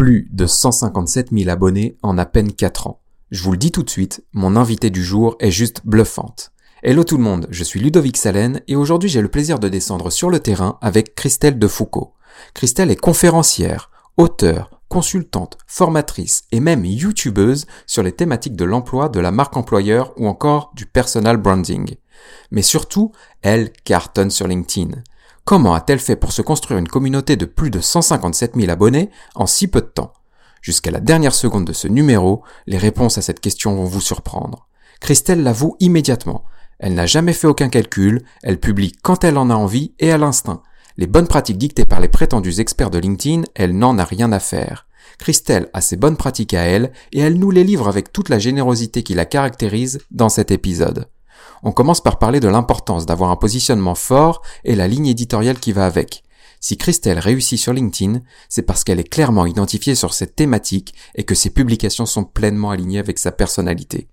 Plus de 157 000 abonnés en à peine 4 ans. Je vous le dis tout de suite, mon invité du jour est juste bluffante. Hello tout le monde, je suis Ludovic Salen et aujourd'hui j'ai le plaisir de descendre sur le terrain avec Christelle Defoucault. Christelle est conférencière, auteure, consultante, formatrice et même youtubeuse sur les thématiques de l'emploi, de la marque employeur ou encore du personal branding. Mais surtout, elle cartonne sur LinkedIn. Comment a-t-elle fait pour se construire une communauté de plus de 157 000 abonnés en si peu de temps? Jusqu'à la dernière seconde de ce numéro, les réponses à cette question vont vous surprendre. Christelle l'avoue immédiatement. Elle n'a jamais fait aucun calcul, elle publie quand elle en a envie et à l'instinct. Les bonnes pratiques dictées par les prétendus experts de LinkedIn, elle n'en a rien à faire. Christelle a ses bonnes pratiques à elle et elle nous les livre avec toute la générosité qui la caractérise dans cet épisode. On commence par parler de l'importance d'avoir un positionnement fort et la ligne éditoriale qui va avec. Si Christelle réussit sur LinkedIn, c'est parce qu'elle est clairement identifiée sur cette thématique et que ses publications sont pleinement alignées avec sa personnalité.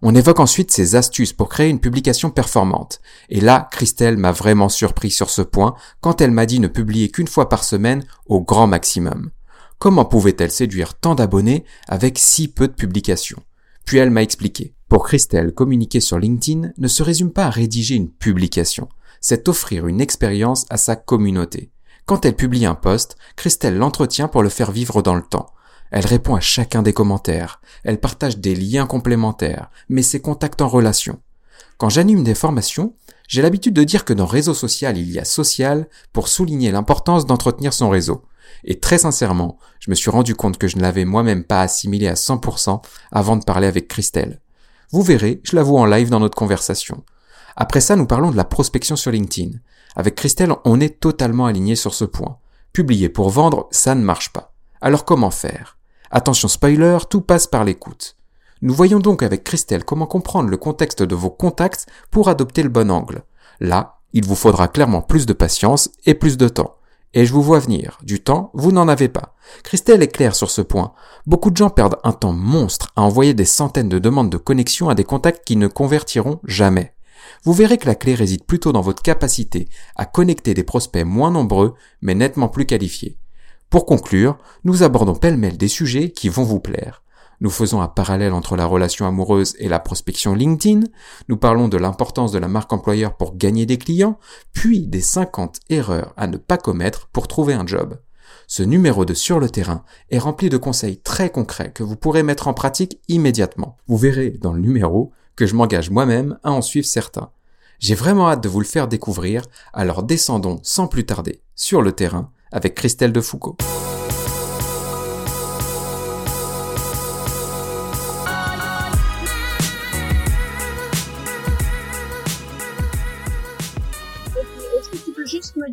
On évoque ensuite ses astuces pour créer une publication performante. Et là, Christelle m'a vraiment surpris sur ce point quand elle m'a dit ne publier qu'une fois par semaine au grand maximum. Comment pouvait-elle séduire tant d'abonnés avec si peu de publications? Puis elle m'a expliqué. Pour Christelle, communiquer sur LinkedIn ne se résume pas à rédiger une publication, c'est offrir une expérience à sa communauté. Quand elle publie un post, Christelle l'entretient pour le faire vivre dans le temps. Elle répond à chacun des commentaires, elle partage des liens complémentaires, met ses contacts en relation. Quand j'anime des formations, j'ai l'habitude de dire que dans réseau social il y a social pour souligner l'importance d'entretenir son réseau. Et très sincèrement, je me suis rendu compte que je ne l'avais moi-même pas assimilé à 100% avant de parler avec Christelle. Vous verrez, je l'avoue en live dans notre conversation. Après ça, nous parlons de la prospection sur LinkedIn. Avec Christelle, on est totalement aligné sur ce point. Publier pour vendre, ça ne marche pas. Alors comment faire? Attention spoiler, tout passe par l'écoute. Nous voyons donc avec Christelle comment comprendre le contexte de vos contacts pour adopter le bon angle. Là, il vous faudra clairement plus de patience et plus de temps. Et je vous vois venir. Du temps, vous n'en avez pas. Christelle est claire sur ce point. Beaucoup de gens perdent un temps monstre à envoyer des centaines de demandes de connexion à des contacts qui ne convertiront jamais. Vous verrez que la clé réside plutôt dans votre capacité à connecter des prospects moins nombreux, mais nettement plus qualifiés. Pour conclure, nous abordons pêle-mêle des sujets qui vont vous plaire. Nous faisons un parallèle entre la relation amoureuse et la prospection LinkedIn, nous parlons de l'importance de la marque employeur pour gagner des clients, puis des 50 erreurs à ne pas commettre pour trouver un job. Ce numéro de Sur le terrain est rempli de conseils très concrets que vous pourrez mettre en pratique immédiatement. Vous verrez dans le numéro que je m'engage moi-même à en suivre certains. J'ai vraiment hâte de vous le faire découvrir, alors descendons sans plus tarder sur le terrain avec Christelle de Foucault.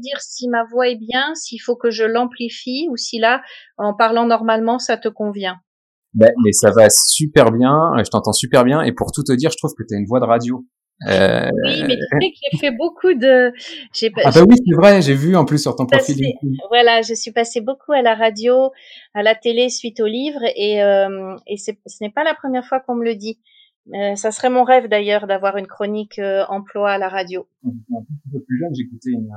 Dire si ma voix est bien, s'il faut que je l'amplifie ou si là, en parlant normalement, ça te convient. Ben, mais ça va super bien, je t'entends super bien et pour tout te dire, je trouve que tu as une voix de radio. Euh... Oui, mais tu sais que j'ai fait beaucoup de. Ah bah oui, c'est vrai, j'ai vu en plus sur ton profil. Voilà, je suis passée beaucoup à la radio, à la télé suite au livre, et, euh, et ce n'est pas la première fois qu'on me le dit. Euh, ça serait mon rêve d'ailleurs d'avoir une chronique euh, emploi à la radio. Un peu plus jeune, j'écoutais une,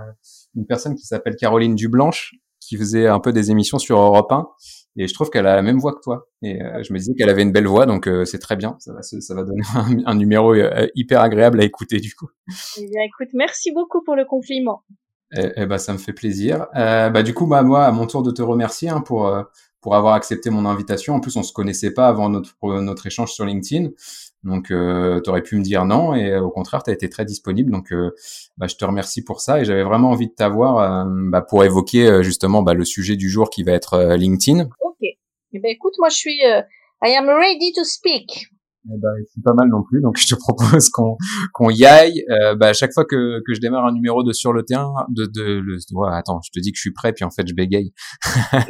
une personne qui s'appelle Caroline Dublanche, qui faisait un peu des émissions sur Europe 1, et je trouve qu'elle a la même voix que toi. Et euh, je me disais qu'elle avait une belle voix, donc c'est très bien. Ça va, ça va donner un, un numéro hyper agréable à écouter du coup. Eh bien, écoute, merci beaucoup pour le compliment. Eh, ben, ça me fait plaisir. bah, du coup, bah, moi, à mon tour de te remercier hein, pour pour avoir accepté mon invitation. En plus, on se connaissait pas avant notre notre échange sur LinkedIn. Donc, euh, tu aurais pu me dire non, et au contraire, tu as été très disponible. Donc, euh, bah, je te remercie pour ça. Et j'avais vraiment envie de t'avoir euh, bah, pour évoquer euh, justement bah, le sujet du jour qui va être LinkedIn. Ok. Eh ben, écoute, moi, je suis, I am ready to speak. Eh ben, c'est pas mal non plus, donc je te propose qu'on qu'on y aille. Euh, bah, à chaque fois que, que je démarre un numéro de sur le terrain, de, de le, ouais, attends, je te dis que je suis prêt, puis en fait je bégaye.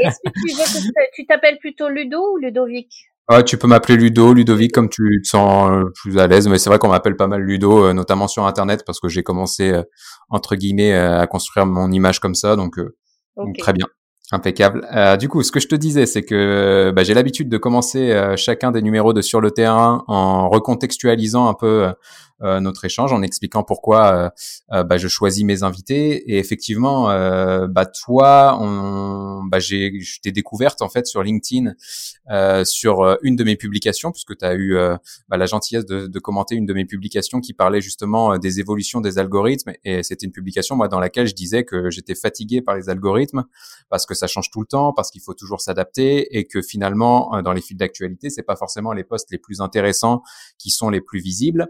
Est-ce que tu t'appelles plutôt Ludo ou Ludovic? Ouais, tu peux m'appeler Ludo, Ludovic, comme tu te sens euh, plus à l'aise. Mais c'est vrai qu'on m'appelle pas mal Ludo, euh, notamment sur Internet, parce que j'ai commencé euh, entre guillemets à construire mon image comme ça, donc, donc très bien. Impeccable. Euh, du coup, ce que je te disais, c'est que bah, j'ai l'habitude de commencer chacun des numéros de sur le terrain en recontextualisant un peu notre échange en expliquant pourquoi bah, je choisis mes invités. Et effectivement, bah toi, on, bah, j'ai, je t'ai découverte en fait sur LinkedIn sur une de mes publications, puisque tu as eu bah, la gentillesse de, de, commenter une de mes publications qui parlait justement des évolutions des algorithmes. Et c'était une publication moi dans laquelle je disais que j'étais fatigué par les algorithmes parce que ça change tout le temps, parce qu'il faut toujours s'adapter et que finalement dans les fils d'actualité, c'est pas forcément les posts les plus intéressants qui sont les plus visibles.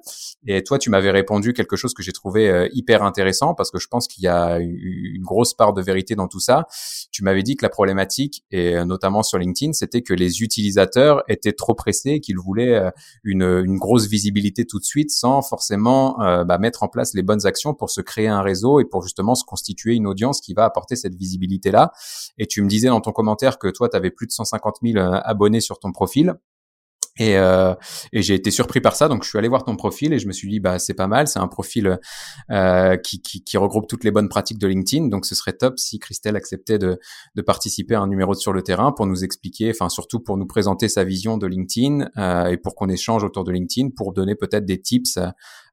Toi, tu m'avais répondu quelque chose que j'ai trouvé euh, hyper intéressant parce que je pense qu'il y a une grosse part de vérité dans tout ça. Tu m'avais dit que la problématique, et euh, notamment sur LinkedIn, c'était que les utilisateurs étaient trop pressés, qu'ils voulaient euh, une, une, grosse visibilité tout de suite sans forcément bah, mettre en place les bonnes actions pour se créer un réseau et pour justement se constituer une audience qui va apporter cette visibilité-là. Et tu me disais dans ton commentaire que toi, tu avais plus de 150 000 abonnés sur ton profil. Et, euh, et j'ai été surpris par ça, donc je suis allé voir ton profil et je me suis dit bah c'est pas mal, c'est un profil euh, qui, regroupe toutes les bonnes pratiques de LinkedIn, donc ce serait top si Christelle acceptait de, participer à un numéro sur le terrain pour nous expliquer, enfin surtout pour nous présenter sa vision de LinkedIn euh, et pour qu'on échange autour de LinkedIn, pour donner peut-être des tips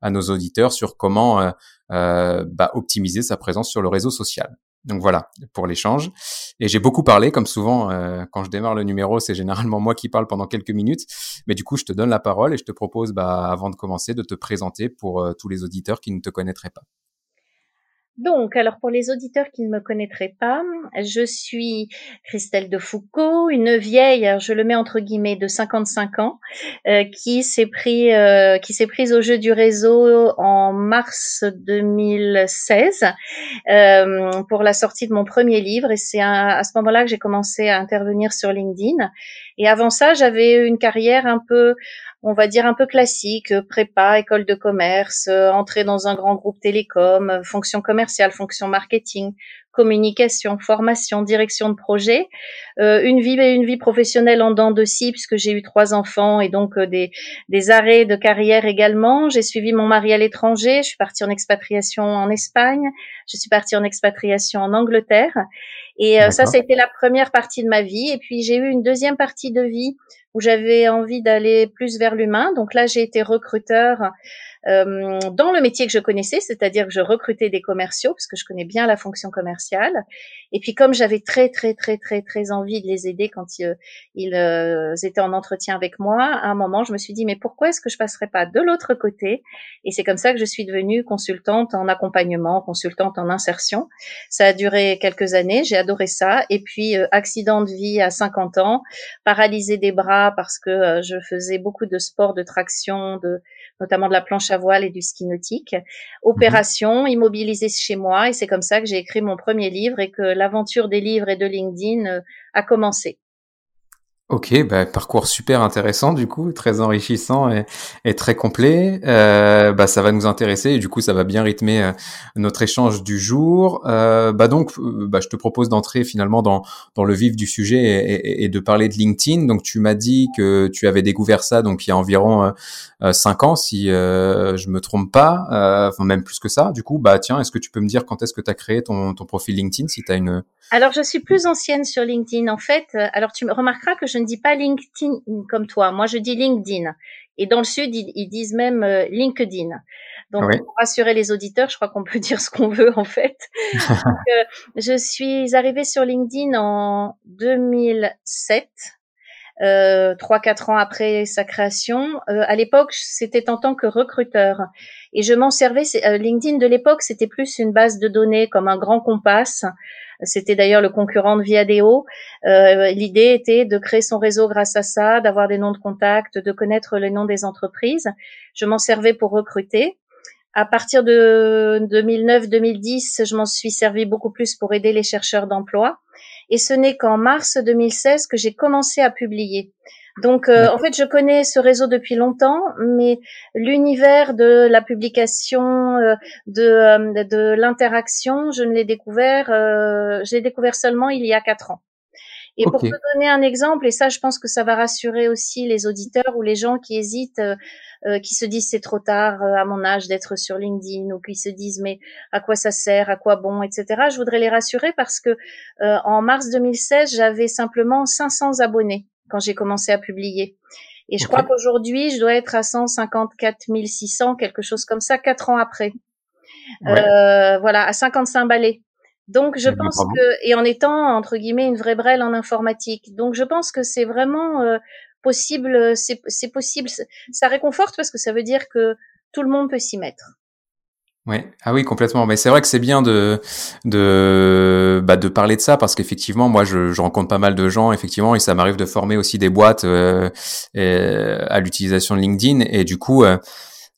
à, nos auditeurs sur comment bah, optimiser sa présence sur le réseau social. Donc voilà pour l'échange. Et j'ai beaucoup parlé, comme souvent euh, quand je démarre le numéro, c'est généralement moi qui parle pendant quelques minutes. Mais du coup, je te donne la parole et je te propose, bah, avant de commencer, de te présenter pour euh, tous les auditeurs qui ne te connaîtraient pas. Donc, alors pour les auditeurs qui ne me connaîtraient pas, je suis Christelle de Foucault, une vieille, je le mets entre guillemets, de 55 ans, euh, qui s'est pris, euh, qui s'est prise au jeu du réseau en mars 2016 euh, pour la sortie de mon premier livre. Et c'est à ce moment-là que j'ai commencé à intervenir sur LinkedIn. Et avant ça, j'avais une carrière un peu on va dire un peu classique, euh, prépa, école de commerce, euh, entrer dans un grand groupe télécom, euh, fonction commerciale, fonction marketing, communication, formation, direction de projet, une vie une vie professionnelle en dents de scie puisque j'ai eu trois enfants et donc des, des arrêts de carrière également. J'ai suivi mon mari à l'étranger, je suis partie en expatriation en Espagne, je suis partie en expatriation en Angleterre et ça, ça a été la première partie de ma vie. Et puis j'ai eu une deuxième partie de vie où j'avais envie d'aller plus vers l'humain. Donc là, j'ai été recruteur euh, dans le métier que je connaissais, c'est-à-dire que je recrutais des commerciaux parce que je connais bien la fonction commerciale. Et puis comme j'avais très très très très très envie de les aider quand ils, ils euh, étaient en entretien avec moi, à un moment je me suis dit mais pourquoi est-ce que je passerais pas de l'autre côté? Et c'est comme ça que je suis devenue consultante en accompagnement, consultante en insertion. Ça a duré quelques années, j'ai adoré ça. Et puis euh, accident de vie à 50 ans, paralysé des bras parce que je faisais beaucoup de sport de traction, de notamment de la planche à voile et du ski nautique. Mhm. Opération, immobilisée chez moi, et c'est comme ça que j'ai écrit mon premier livre et que l'aventure des livres et de LinkedIn euh, a commencé. Ok, bah, parcours super intéressant du coup, très enrichissant et, très complet. Euh, bah, ça va nous intéresser et du coup ça va bien rythmer euh, notre échange du jour. Euh, bah donc, euh, bah, je te propose d'entrer finalement dans, dans le vif du sujet et, de parler de LinkedIn. Donc tu m'as dit que tu avais découvert ça donc il y a environ euh, cinq ans si je me trompe pas, enfin même plus que ça. Du coup, bah tiens, est-ce que tu peux me dire quand est-ce que tu as créé ton, ton profil LinkedIn si tu as une alors, je suis plus ancienne sur LinkedIn. En fait, alors tu remarqueras que je ne dis pas LinkedIn comme toi. Moi, je dis LinkedIn. Et dans le Sud, ils, disent même euh, LinkedIn. Donc, pour rassurer les auditeurs, je crois qu'on peut dire ce qu'on veut, en fait. Euh, je suis arrivée sur LinkedIn en 2007. Euh, trois quatre ans après sa création. à l'époque, c'était en tant que recruteur et je m'en servais. LinkedIn de l'époque, c'était plus une base de données comme un grand compas c'était d'ailleurs le concurrent de Viadeo. Euh, L'idée était de créer son réseau grâce à ça, d'avoir des noms de contact, de connaître les noms des entreprises. Je m'en servais pour recruter. À partir de 2009-2010, je m'en suis servi beaucoup plus pour aider les chercheurs d'emploi. Et ce n'est qu'en mars 2016 que j'ai commencé à publier. Donc, euh, en fait, je connais ce réseau depuis longtemps, mais l'univers de la publication, euh, de, euh, de l'interaction, je ne l'ai découvert, euh, j'ai découvert seulement il y a quatre ans. Et pour te donner un exemple, et ça, je pense que ça va rassurer aussi les auditeurs ou les gens qui hésitent, qui se disent c'est trop tard à mon âge d'être sur LinkedIn, ou qui se disent mais à quoi ça sert, à quoi bon, etc. Je voudrais les rassurer parce que en mars 2016, j'avais simplement 500 abonnés quand j'ai commencé à publier. Et je crois qu'aujourd'hui, je dois être à 154 600, quelque chose comme ça, quatre ans après. Euh, voilà, à 55 balais. Donc je eh pense que et en étant entre guillemets une vraie brêle en informatique. Donc je pense que c'est vraiment euh, possible, c'est possible. Ça réconforte parce que ça veut dire que tout le monde peut s'y mettre. Ouais. Ah oui, complètement. Mais c'est vrai que c'est bien de de bah, de parler de ça parce qu'effectivement, moi, je, je, rencontre pas mal de gens, effectivement, et ça m'arrive de former aussi des boîtes euh, à l'utilisation de LinkedIn. Et du coup, euh, euh,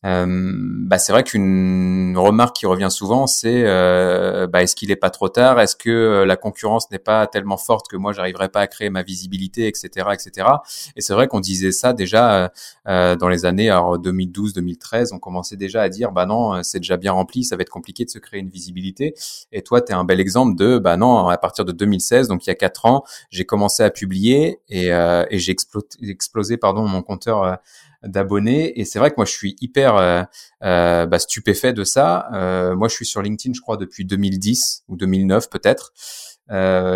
bah, c'est vrai qu'une remarque qui revient souvent, c'est euh, bah, est-ce qu'il est pas trop tard? Est-ce que euh, la concurrence n'est pas tellement forte que moi j'arriverai pas à créer ma visibilité, etc., etc. Et c'est vrai qu'on disait ça déjà euh, dans les années 2012-2013. On commençait déjà à dire bah non, c'est déjà bien rempli, ça va être compliqué de se créer une visibilité. Et toi, tu es un bel exemple de bah non, à partir de 2016, donc il y a quatre ans, j'ai commencé à publier et, et j'ai explosé, explosé pardon mon compteur d'abonnés. Et c'est vrai que moi, je suis hyper euh, euh, bah, stupéfait de ça. Euh, moi, je suis sur LinkedIn, je crois, depuis 2010 ou 2009 peut-être.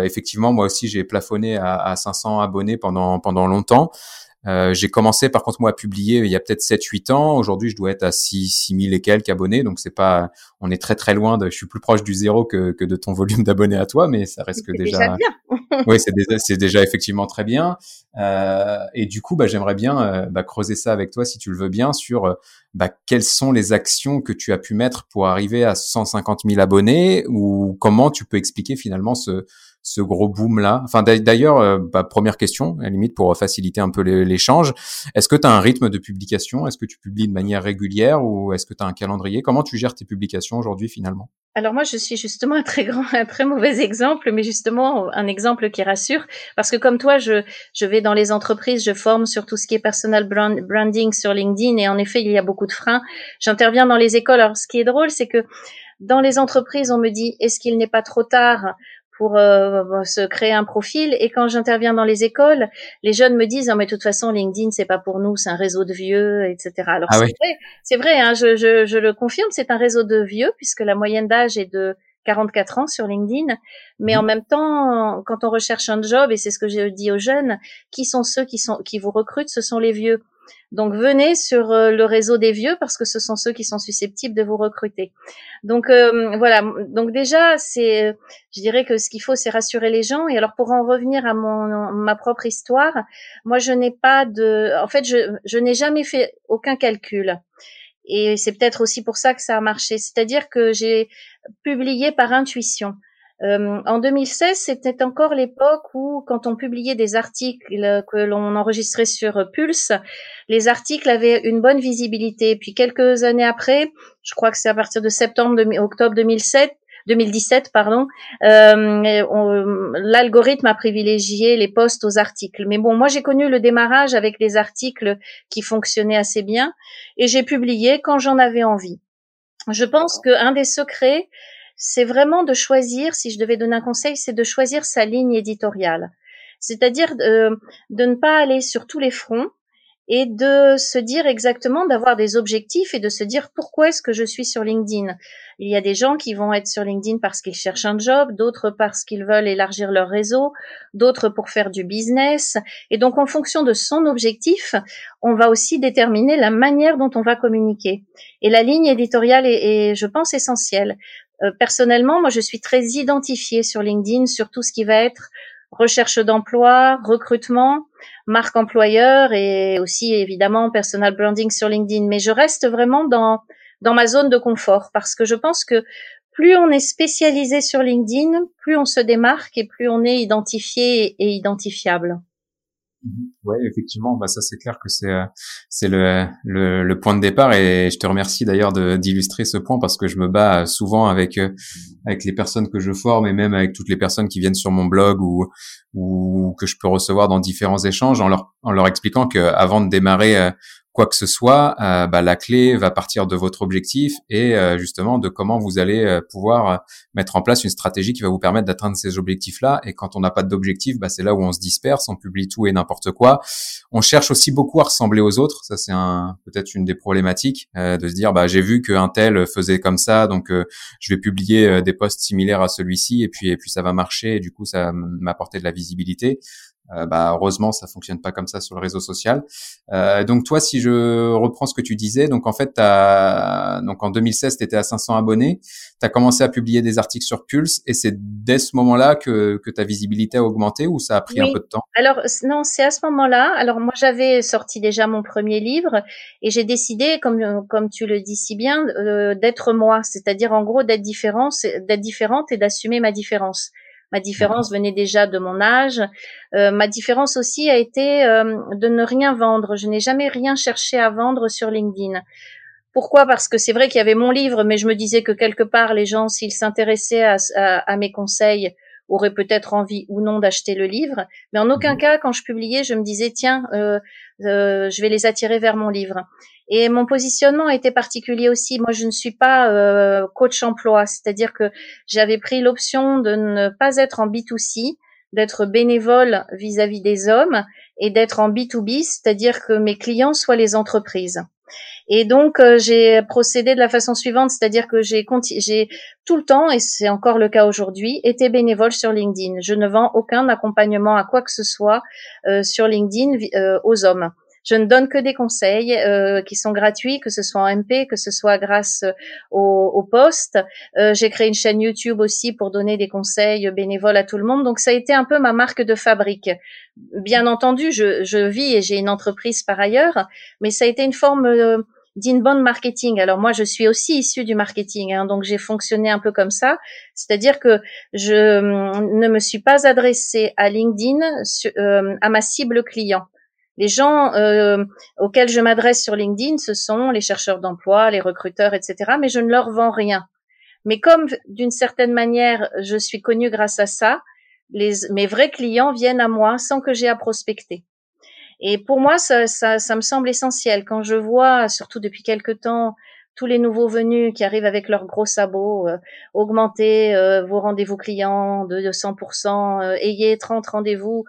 effectivement, moi aussi, j'ai plafonné à, à, 500 abonnés pendant pendant longtemps. Euh, j'ai commencé par contre moi à publier il y a peut-être 7 8 ans. Aujourd'hui, je dois être à 6 6000 et quelques abonnés, donc c'est pas on est très très loin de je suis plus proche du zéro que, que de ton volume d'abonnés à toi, mais ça reste que déjà, déjà bien. oui, c'est déjà c'est déjà effectivement très bien. Euh, et du coup, bah j'aimerais bien euh, bah, creuser ça avec toi si tu le veux bien sur euh, bah, quelles sont les actions que tu as pu mettre pour arriver à 150 000 abonnés ou comment tu peux expliquer finalement ce ce gros boom là Enfin d'ailleurs, euh, bah, première question, à la limite pour faciliter un peu l'échange, est-ce que tu as un rythme de publication? Est-ce que tu publies de manière régulière ou est-ce que tu as un calendrier? Comment tu gères tes publications aujourd'hui finalement? Alors moi, je suis justement un très grand, un très mauvais exemple, mais justement un exemple qui rassure, parce que comme toi, je, je vais dans les entreprises, je forme sur tout ce qui est personal branding sur LinkedIn, et en effet, il y a beaucoup de freins. J'interviens dans les écoles. Alors, ce qui est drôle, c'est que dans les entreprises, on me dit, est-ce qu'il n'est pas trop tard? Pour euh, se créer un profil. Et quand j'interviens dans les écoles, les jeunes me disent, oh, mais de toute façon, LinkedIn, c'est pas pour nous, c'est un réseau de vieux, etc. Alors ah c'est vrai, c'est vrai, hein, je, je, je, le confirme, c'est un réseau de vieux puisque la moyenne d'âge est de 44 ans sur LinkedIn. Mais en mmh. même temps, quand on recherche un job, et c'est ce que j'ai dit aux jeunes, qui sont ceux qui sont qui vous recrutent, ce sont les vieux. Donc venez sur euh, le réseau des vieux parce que ce sont ceux qui sont susceptibles de vous recruter. Donc euh, voilà. Donc déjà, c'est, je dirais que ce qu'il faut, c'est rassurer les gens. Et alors pour en revenir à mon ma propre histoire, moi je n'ai pas de, en fait, je, je n'ai jamais fait aucun calcul. Et c'est peut-être aussi pour ça que ça a marché. C'est-à-dire que j'ai publié par intuition. Euh, en 2016, c'était encore l'époque où, quand on publiait des articles que l'on enregistrait sur Pulse, les articles avaient une bonne visibilité. Puis quelques années après, je crois que c'est à partir de septembre, octobre 2007, 2017, pardon, euh, l'algorithme a privilégié les posts aux articles. Mais bon, moi j'ai connu le démarrage avec des articles qui fonctionnaient assez bien et j'ai publié quand j'en avais envie. Je pense qu'un des secrets, c'est vraiment de choisir, si je devais donner un conseil, c'est de choisir sa ligne éditoriale. C'est-à-dire de, de ne pas aller sur tous les fronts et de se dire exactement, d'avoir des objectifs et de se dire pourquoi est-ce que je suis sur LinkedIn. Il y a des gens qui vont être sur LinkedIn parce qu'ils cherchent un job, d'autres parce qu'ils veulent élargir leur réseau, d'autres pour faire du business. Et donc, en fonction de son objectif, on va aussi déterminer la manière dont on va communiquer. Et la ligne éditoriale est je pense, essentielle. Euh, personnellement, moi, je suis très identifiée sur LinkedIn sur tout ce qui va être recherche d'emploi, recrutement, marque employeur et aussi évidemment personal branding sur LinkedIn. Mais je reste vraiment dans dans ma zone de confort parce que je pense que plus on est spécialisé sur LinkedIn, plus on se démarque et plus on est identifié et identifiable. Mhm. Ouais, effectivement, bah ça c'est clair que c'est euh, c'est le, le, le point de départ et je te remercie d'ailleurs d'illustrer ce point parce que je me bats souvent avec euh, avec les personnes que je forme et même avec toutes les personnes qui viennent sur mon blog ou ou que je peux recevoir dans différents échanges en leur en leur expliquant que avant de démarrer euh, quoi que ce soit, euh, bah, la clé va partir de votre objectif et euh, justement de comment vous allez euh, pouvoir mettre en place une stratégie qui va vous permettre d'atteindre ces objectifs-là. Et quand on n'a pas d'objectif, bah, c'est là où on se disperse, on publie tout et n'importe quoi. On cherche aussi beaucoup à ressembler aux autres. Ça, c'est un, peut-être une des problématiques de se dire, bah, j'ai vu qu'un tel faisait comme ça, donc je vais publier des posts similaires à celui-ci et puis et puis ça va marcher et du coup ça m'apporter de la visibilité. Euh, bah, heureusement, ça fonctionne pas comme ça sur le réseau social. Euh, donc toi, si je reprends ce que tu disais, donc en fait, as, donc en 2016, tu étais à 500 abonnés, tu as commencé à publier des articles sur Pulse, et c'est dès ce moment-là que, que ta visibilité a augmenté ou ça a pris un peu de temps? Alors non, c'est à ce moment-là. Alors moi, j'avais sorti déjà mon premier livre et j'ai décidé, comme comme tu le dis si bien, euh, d'être moi, c'est-à-dire en gros d'être différente, d'être différente et d'assumer ma différence. Ma différence venait déjà de mon âge. Euh, ma différence aussi a été euh, de ne rien vendre. Je n'ai jamais rien cherché à vendre sur LinkedIn. Pourquoi? Parce que c'est vrai qu'il y avait mon livre, mais je me disais que quelque part, les gens, s'ils s'intéressaient à, à, mes conseils, auraient peut-être envie ou non d'acheter le livre. Mais en aucun mmh. cas, quand je publiais, je me disais, tiens, euh, euh, je vais les attirer vers mon livre. Et mon positionnement était particulier aussi. Moi, je ne suis pas euh, coach emploi, c'est-à-dire que j'avais pris l'option de ne pas être en B2C, d'être bénévole vis-à-vis des hommes et d'être en B2B, c'est-à-dire que mes clients soient les entreprises. Et donc euh, j'ai procédé de la façon suivante, c'est-à-dire que j'ai tout le temps, et c'est encore le cas aujourd'hui, été bénévole sur LinkedIn. Je ne vends aucun accompagnement à quoi que ce soit euh, sur LinkedIn euh, aux hommes. Je ne donne que des conseils euh, qui sont gratuits, que ce soit en MP, que ce soit grâce euh, au, au poste. Euh, j'ai créé une chaîne YouTube aussi pour donner des conseils bénévoles à tout le monde. Donc ça a été un peu ma marque de fabrique. Bien entendu, je, vis et j'ai une entreprise par ailleurs, mais ça a été une forme euh, d'inbound marketing. Alors moi, je suis aussi issue du marketing, hein, donc j'ai fonctionné un peu comme ça, c'est-à-dire que je hum, ne me suis pas adressée à LinkedIn euh, à ma cible client. Les gens euh, auxquels je m'adresse sur LinkedIn, ce sont les chercheurs d'emploi, les recruteurs, etc. Mais je ne leur vends rien. Mais comme d'une certaine manière, je suis connue grâce à ça, les, mes vrais clients viennent à moi sans que j'ai à prospecter. Et pour moi, ça, ça, ça, me semble essentiel. Quand je vois, surtout depuis quelque temps, tous les nouveaux venus qui arrivent avec leurs gros sabots, euh, augmentez euh, vos rendez-vous clients de 100%, euh, ayez 30 rendez-vous,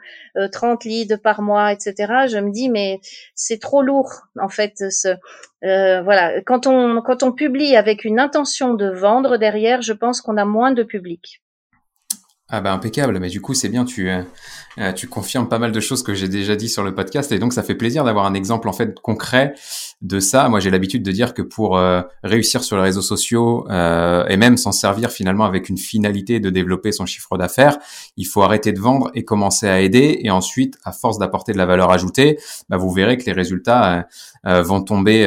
30 leads par mois, etc. Je me dis mais c'est trop lourd en fait. Voilà, quand on quand on publie avec une intention de vendre derrière, je pense qu'on a moins de public. Ah bah impeccable, mais du coup c'est bien, tu, euh, tu confirmes pas mal de choses que j'ai déjà dit sur le podcast et donc ça fait plaisir d'avoir un exemple en fait concret de ça. Moi j'ai l'habitude de dire que pour euh, réussir sur les réseaux sociaux euh, et même s'en servir finalement avec une finalité de développer son chiffre d'affaires, il faut arrêter de vendre et commencer à aider et ensuite à force d'apporter de la valeur ajoutée, bah, vous verrez que les résultats vont tomber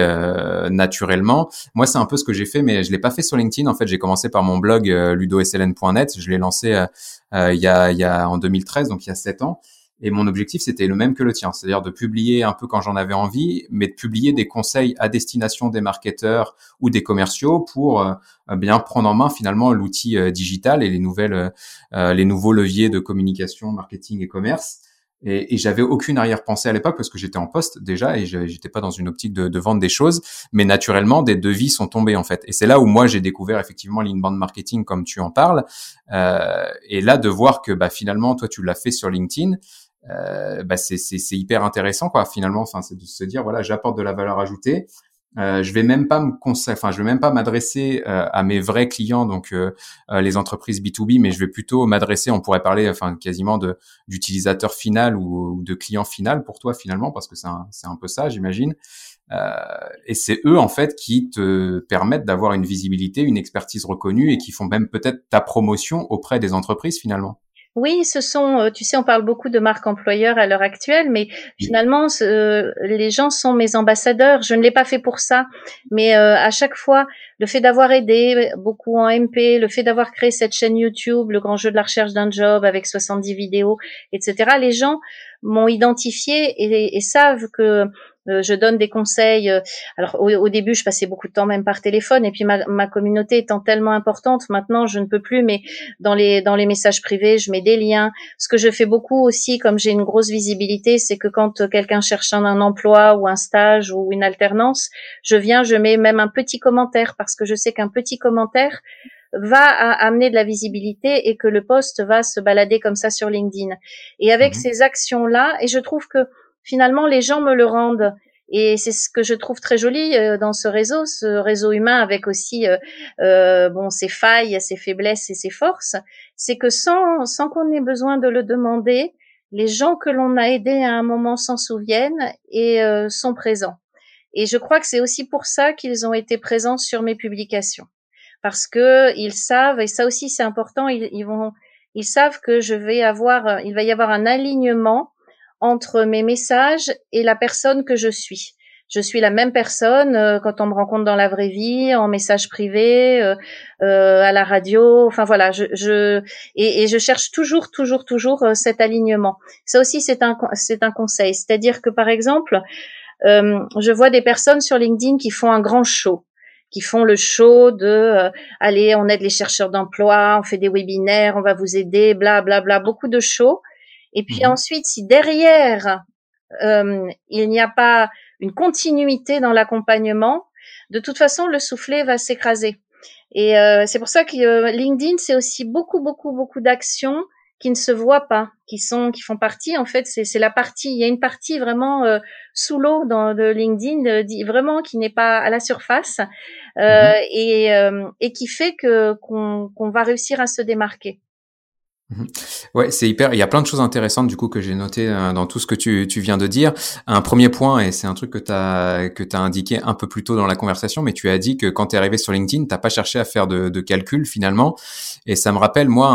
naturellement. Moi c'est un peu ce que j'ai fait mais je l'ai pas fait sur LinkedIn en fait, j'ai commencé par mon blog ludosln.net, je l'ai lancé euh, il, y a, y a en 2013, donc il y a sept ans. Et mon objectif, c'était le même que le tien, c'est-à-dire de publier un peu quand j'en avais envie, mais de publier des conseils à destination des marketeurs ou des commerciaux pour euh, bien prendre en main finalement l'outil euh, digital et les nouvelles, les nouveaux leviers de communication, marketing et commerce. Et, et j'avais aucune arrière-pensée à l'époque parce que j'étais en poste déjà et j'étais pas dans une optique de, de, vendre des choses. Mais naturellement, des devis sont tombés en fait. Et c'est là où moi j'ai découvert effectivement l'inbound marketing comme tu en parles. Euh, et là de voir que bah, finalement toi tu l'as fait sur LinkedIn. Euh, bah c'est hyper intéressant quoi finalement enfin c'est de se dire voilà j'apporte de la valeur ajoutée euh, je vais même pas me enfin je vais même pas m'adresser euh, à mes vrais clients donc euh, euh les entreprises B2B mais je vais plutôt m'adresser on pourrait parler enfin quasiment de d'utilisateur final ou, de client final pour toi finalement parce que c'est un, c'est un peu ça j'imagine. Euh, et c'est eux en fait qui te permettent d'avoir une visibilité une expertise reconnue et qui font même peut-être ta promotion auprès des entreprises finalement oui, ce sont, euh, tu sais, on parle beaucoup de marques employeurs à l'heure actuelle, mais finalement, euh, les gens sont mes ambassadeurs. Je ne l'ai pas fait pour ça, mais euh, à chaque fois, le fait d'avoir aidé beaucoup en MP, le fait d'avoir créé cette chaîne YouTube, le grand jeu de la recherche d'un job avec 70 vidéos, etc., les gens m'ont identifié et, et savent que je donne des conseils. Euh, alors au, début, je passais beaucoup de temps même par téléphone, et puis ma, ma, communauté étant tellement importante, maintenant je ne peux plus. Mais dans les dans les messages privés, je mets des liens. Ce que je fais beaucoup aussi, comme j'ai une grosse visibilité, c'est que quand quelqu'un cherche un, emploi ou un stage ou une alternance, je viens, je mets même un petit commentaire parce que je sais qu'un petit commentaire va amener de la visibilité et que le poste va se balader comme ça sur LinkedIn. Et avec mhm. ces actions-là, et je trouve que finalement les gens me le rendent. Et c'est ce que je trouve très joli euh, dans ce réseau, ce réseau humain avec aussi euh, euh, bon ses failles, ses faiblesses et ses forces. C'est que sans sans qu'on ait besoin de le demander, les gens que l'on a aidés à un moment s'en souviennent et euh, sont présents. Et je crois que c'est aussi pour ça qu'ils ont été présents sur mes publications, parce que ils savent et ça aussi c'est important. Ils, ils, vont, ils savent que je vais avoir, il va y avoir un alignement entre mes messages et la personne que je suis je suis la même personne euh, quand on me rencontre dans la vraie vie, en message privé, euh, euh, à la radio. Enfin voilà, je, je et, et, je cherche toujours, toujours, toujours cet alignement. Ça aussi, c'est un c'est un conseil. C'est-à-dire que par exemple, je vois des personnes sur LinkedIn qui font un grand show qui font le show de allez on aide les chercheurs d'emploi on fait des webinaires on va vous aider bla bla bla beaucoup de shows et puis mmh ensuite si derrière il n'y a pas une continuité dans l'accompagnement, de toute façon, le soufflet va s'écraser. Et euh, c'est pour ça que euh, LinkedIn, c'est aussi beaucoup, beaucoup, beaucoup d'actions qui ne se voient pas, qui sont, qui font partie. En fait, c'est la partie. Il y a une partie vraiment euh, sous l'eau dans de LinkedIn, vraiment qui n'est pas à la surface mm-hmm. et, et qui fait que qu'on va réussir à se démarquer. Mhm. Ouais, c'est hyper. Il y a plein de choses intéressantes du coup que j'ai noté euh, dans tout ce que tu, tu viens de dire. Un premier point, et c'est un truc que tu as que as indiqué un peu plus tôt dans la conversation, mais tu as dit que quand tu es arrivé sur LinkedIn, t'as pas cherché à faire de, de calcul finalement. Et ça me rappelle moi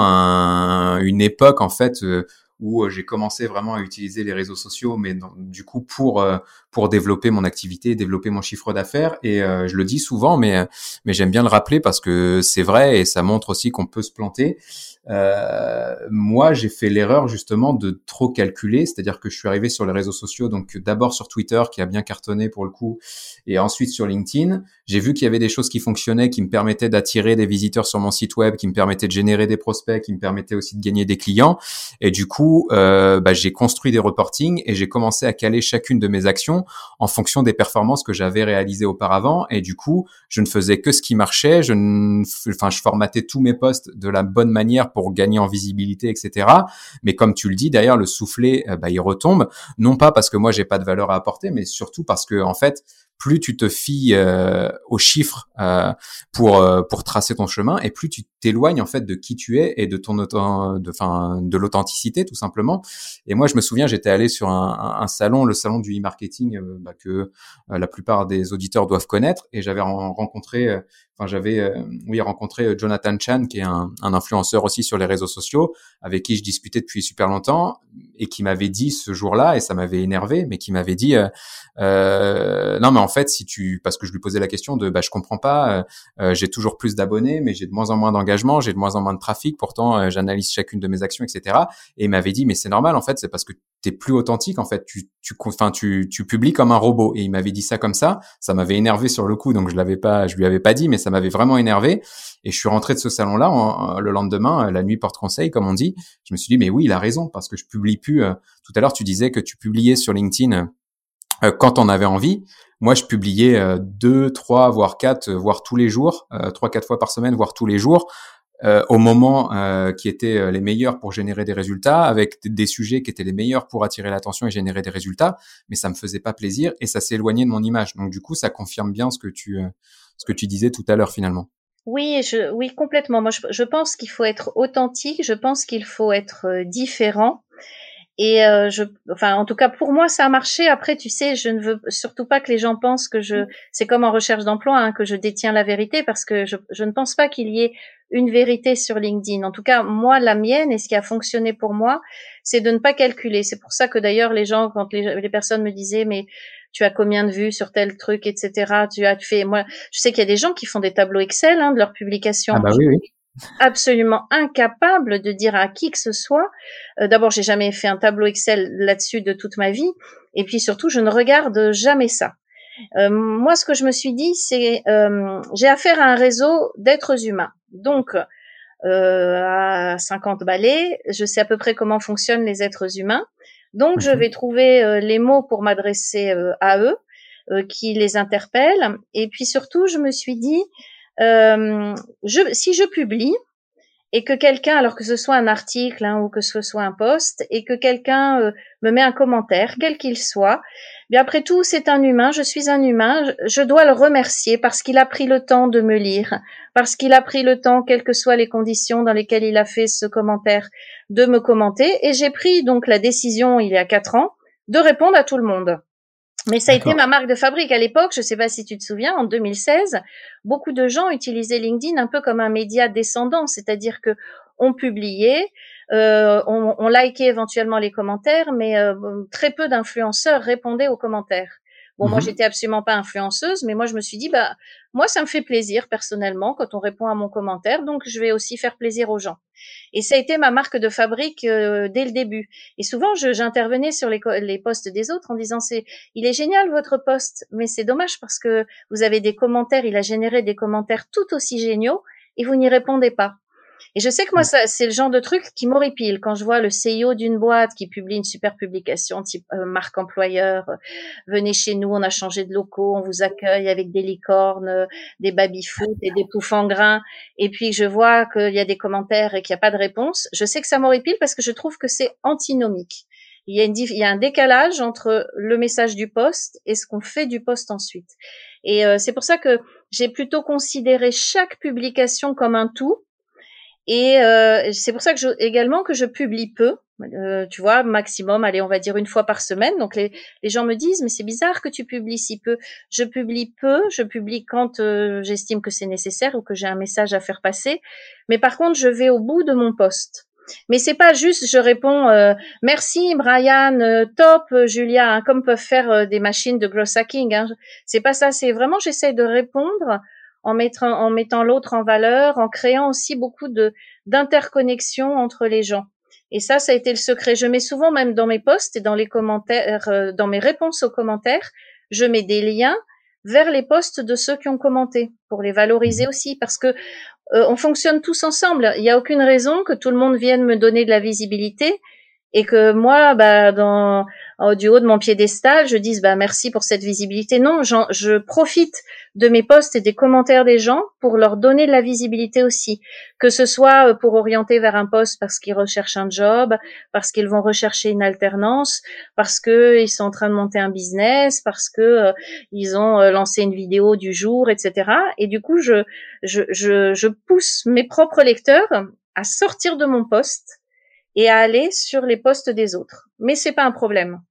une époque en fait euh, où euh, j'ai commencé vraiment à utiliser les réseaux sociaux, mais du coup pour pour développer mon activité, développer mon chiffre d'affaires. Et je le dis souvent, mais mais j'aime bien le rappeler parce que c'est vrai et ça montre aussi qu'on peut se planter. Euh, moi, j'ai fait l'erreur justement de trop calculer, c'est-à-dire que je suis arrivé sur les réseaux sociaux, donc d'abord sur Twitter qui a bien cartonné pour le coup, et ensuite sur LinkedIn. J'ai vu qu'il y avait des choses qui fonctionnaient, qui me permettaient d'attirer des visiteurs sur mon site web, qui me permettaient de générer des prospects, qui me permettaient aussi de gagner des clients. Et du coup, euh, bah, j'ai construit des reportings et j'ai commencé à caler chacune de mes actions en fonction des performances que j'avais réalisées auparavant. Et du coup, je ne faisais que ce qui marchait. Je, ne, enfin, je formatais tous mes posts de la bonne manière pour gagner en visibilité, etc. Mais comme tu le dis, d'ailleurs, le soufflet, euh, bah, il retombe, non pas parce que moi j'ai pas de valeur à apporter, mais surtout parce que en fait, plus tu te fies euh, aux chiffres euh, pour euh, pour tracer ton chemin et plus tu t'éloignes en fait de qui tu es et de ton de enfin de l'authenticité tout simplement. Et moi je me souviens j'étais allé sur un, un, salon le salon du e-marketing bah, que la plupart des auditeurs doivent connaître. Et j'avais rencontré enfin j'avais oui rencontré Jonathan Chan qui est un, un, influenceur aussi sur les réseaux sociaux avec qui je discutais depuis super longtemps et qui m'avait dit ce jour-là et ça m'avait énervé mais qui m'avait dit non mais en fait, si tu, parce que je lui posais la question de, bah, je comprends pas, euh, euh, j'ai toujours plus d'abonnés, mais j'ai de moins en moins j'ai de moins en moins de trafic. Pourtant, euh, j'analyse chacune de mes actions, etc. Et il m'avait dit, mais c'est normal, en fait, c'est parce que t'es plus authentique, en fait, tu, tu, enfin, tu, tu publies comme un robot. Et il m'avait dit ça comme ça, ça m'avait énervé sur le coup, donc je l'avais pas, je lui avais pas dit, mais ça m'avait vraiment énervé. Et je suis rentré de ce salon-là le lendemain, la nuit porte conseil, comme on dit. Je me suis dit, mais oui, il a raison, parce que je publie plus. tout à l'heure, tu disais que tu publiais sur LinkedIn quand on avait envie. Moi, je publiais euh, deux, trois, voire quatre, euh, voire tous les jours, euh, trois, quatre fois par semaine, voire tous les jours, au moment qui étaient les meilleurs pour générer des résultats, avec des sujets qui étaient les meilleurs pour attirer l'attention et générer des résultats, mais ça me faisait pas plaisir et ça s'éloignait de mon image. Donc du coup, ça confirme bien ce que tu ce que tu disais tout à l'heure finalement. Oui, je, oui, complètement. Moi, je, je pense qu'il faut être authentique. Je pense qu'il faut être différent. Et euh, je, enfin, en tout cas pour moi, ça a marché. Après, tu sais, je ne veux surtout pas que les gens pensent que je, c'est comme en recherche d'emploi, hein, que je détiens la vérité, parce que je, ne pense pas qu'il y ait une vérité sur LinkedIn. En tout cas, moi, la mienne et ce qui a fonctionné pour moi, c'est de ne pas calculer. C'est pour ça que d'ailleurs, les gens, quand les, personnes me disaient, mais tu as combien de vues sur tel truc, etc. Tu as fait, moi, je sais qu'il y a des gens qui font des tableaux Excel hein, de leurs publications. Ah bah oui absolument incapable de dire à qui que ce soit. Euh, D'abord, j'ai jamais fait un tableau Excel là-dessus de toute ma vie, et puis surtout, je ne regarde jamais ça. Euh, moi, ce que je me suis dit, c'est euh, j'ai affaire à un réseau d'êtres humains. Donc, à 50 balais, je sais à peu près comment fonctionnent les êtres humains. Donc, je mhm. vais trouver les mots pour m'adresser à eux, qui les interpellent. Et puis surtout, je me suis dit, euh, je, si je publie et que quelqu'un, alors que ce soit un article hein, ou que ce soit un post, et que quelqu'un euh, me met un commentaire, quel qu'il soit. Bien après tout, c'est un humain, je suis un humain, je dois le remercier parce qu'il a pris le temps de me lire, parce qu'il a pris le temps, quelles que soient les conditions dans lesquelles il a fait ce commentaire, de me commenter. Et j'ai pris donc la décision il y a quatre ans de répondre à tout le monde. Mais ça a été ma marque de fabrique à l'époque. Je ne sais pas si tu te souviens, en 2016, beaucoup de gens utilisaient LinkedIn un peu comme un média descendant, c'est-à-dire que on publiait, euh, on, on likait éventuellement les commentaires, mais euh, très peu d'influenceurs répondaient aux commentaires. Bon, moi, mhm. j'étais absolument pas influenceuse, mais moi, je me suis dit, bah, moi, ça me fait plaisir personnellement quand on répond à mon commentaire, donc je vais aussi faire plaisir aux gens. Et ça a été ma marque de fabrique euh, dès le début. Et souvent, j'intervenais sur les, les posts des autres en disant, c'est, il est génial votre post, mais c'est dommage parce que vous avez des commentaires, il a généré des commentaires tout aussi géniaux et vous n'y répondez pas. Et je sais que moi, mm. c'est le genre de truc qui m'horripile quand je vois le CEO d'une boîte qui publie une super publication type euh, marque employeur, euh, venez chez nous, on a changé de locaux, on vous accueille avec des licornes, euh, des baby-foot et des poufs en grains. Et puis je vois qu'il y a des commentaires et qu'il n'y a pas de réponse. Je sais que ça m'horripile parce que je trouve que c'est antinomique. Il y, a une, il y a un décalage entre le message du poste et ce qu'on fait du poste ensuite. Et c'est pour ça que j'ai plutôt considéré chaque publication comme un tout et euh, c'est pour ça que je, également que je publie peu. Euh, tu vois, maximum, allez, on va dire une fois par semaine. Donc les, les gens me disent, mais c'est bizarre que tu publies si peu. Je publie peu, je publie quand euh, j'estime que c'est nécessaire ou que j'ai un message à faire passer. Mais par contre, je vais au bout de mon poste. Mais c'est pas juste, je réponds euh, merci Brian, euh, top Julia, hein, comme peuvent faire des machines de growth hacking. Hein. C'est pas ça, c'est vraiment j'essaie de répondre en mettant, l'autre en valeur, en créant aussi beaucoup de d'interconnexion entre les gens. Et ça, ça a été le secret. Je mets souvent même dans mes posts et dans les commentaires, euh, dans mes réponses aux commentaires, je mets des liens vers les posts de ceux qui ont commenté pour les valoriser aussi parce que euh, on fonctionne tous ensemble. Il n'y a aucune raison que tout le monde vienne me donner de la visibilité et que moi, bah, dans, du haut de mon piédestal, je dise bah merci pour cette visibilité. Non, je profite de mes posts et des commentaires des gens pour leur donner de la visibilité aussi, que ce soit euh, pour orienter vers un poste parce qu'ils recherchent un job, parce qu'ils vont rechercher une alternance, parce que ils sont en train de monter un business, parce que euh, ils ont euh, lancé une vidéo du jour, etc. Et du coup, je, je, je, je pousse mes propres lecteurs à sortir de mon poste et à aller sur les postes des autres. Mais c'est pas un problème.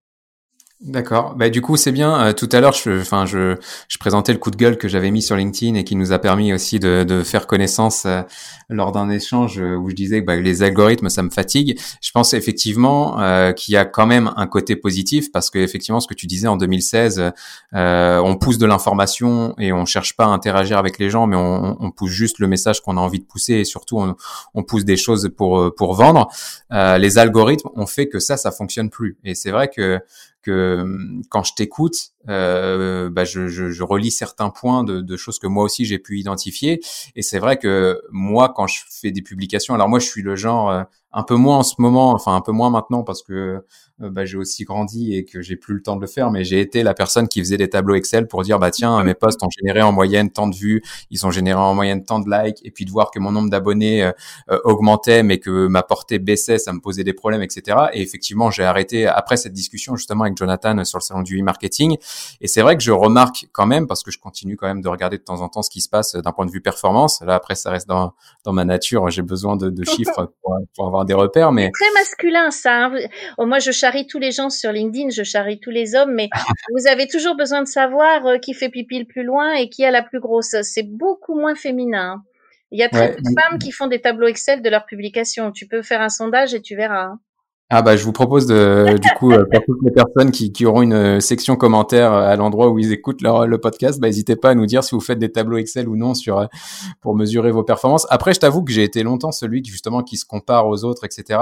D'accord. Bah, du coup, c'est bien. Euh, tout à l'heure, je, enfin, je, je présentais le coup de gueule que j'avais mis sur LinkedIn et qui nous a permis aussi de, de faire connaissance euh, lors d'un échange où je disais que bah, les algorithmes, ça me fatigue. Je pense effectivement euh, qu'il y a quand même un côté positif parce que effectivement, ce que tu disais en 2016, on pousse de l'information et on cherche pas à interagir avec les gens, mais on, on pousse juste le message qu'on a envie de pousser et surtout on, on pousse des choses pour pour vendre. les algorithmes ont fait que ça, ça fonctionne plus. Et c'est vrai que que hum, quand je t'écoute, euh, bah je, je, je, relis certains points de, de choses que moi aussi j'ai pu identifier. Et c'est vrai que moi, quand je fais des publications, alors moi je suis le genre euh, un peu moins en ce moment, enfin un peu moins maintenant parce que euh, bah, j'ai aussi grandi et que j'ai plus le temps de le faire, mais j'ai été la personne qui faisait des tableaux Excel pour dire bah tiens mes posts ont généré en moyenne tant de vues, ils ont généré en moyenne tant de likes, et puis de voir que mon nombre d'abonnés euh, euh, augmentait mais que ma portée baissait, ça me posait des problèmes, etc. Et effectivement j'ai arrêté après cette discussion justement avec Jonathan sur le salon du e-marketing, et c'est vrai que je remarque quand même parce que je continue quand même de regarder de temps en temps ce qui se passe d'un point de vue performance. Là après ça reste dans dans ma nature, j'ai besoin de, de chiffres pour, pour, avoir des repères, mais très masculin ça. Hein. Oh, moi je charrie tous les gens sur LinkedIn, je charrie tous les hommes, mais vous avez toujours besoin de savoir euh, qui fait pipi le plus loin et qui a la plus grosse. C'est beaucoup moins féminin. Il y a très peu de femmes qui font des tableaux Excel de leur publication. Tu peux faire un sondage et tu verras. Ah bah je vous propose de du coup euh, pour toutes les personnes qui, qui auront une euh, section commentaire euh, à l'endroit où ils écoutent leur le podcast, bah n'hésitez pas à nous dire si vous faites des tableaux Excel ou non sur pour mesurer vos performances. Après je t'avoue que j'ai été longtemps celui qui justement qui se compare aux autres etc.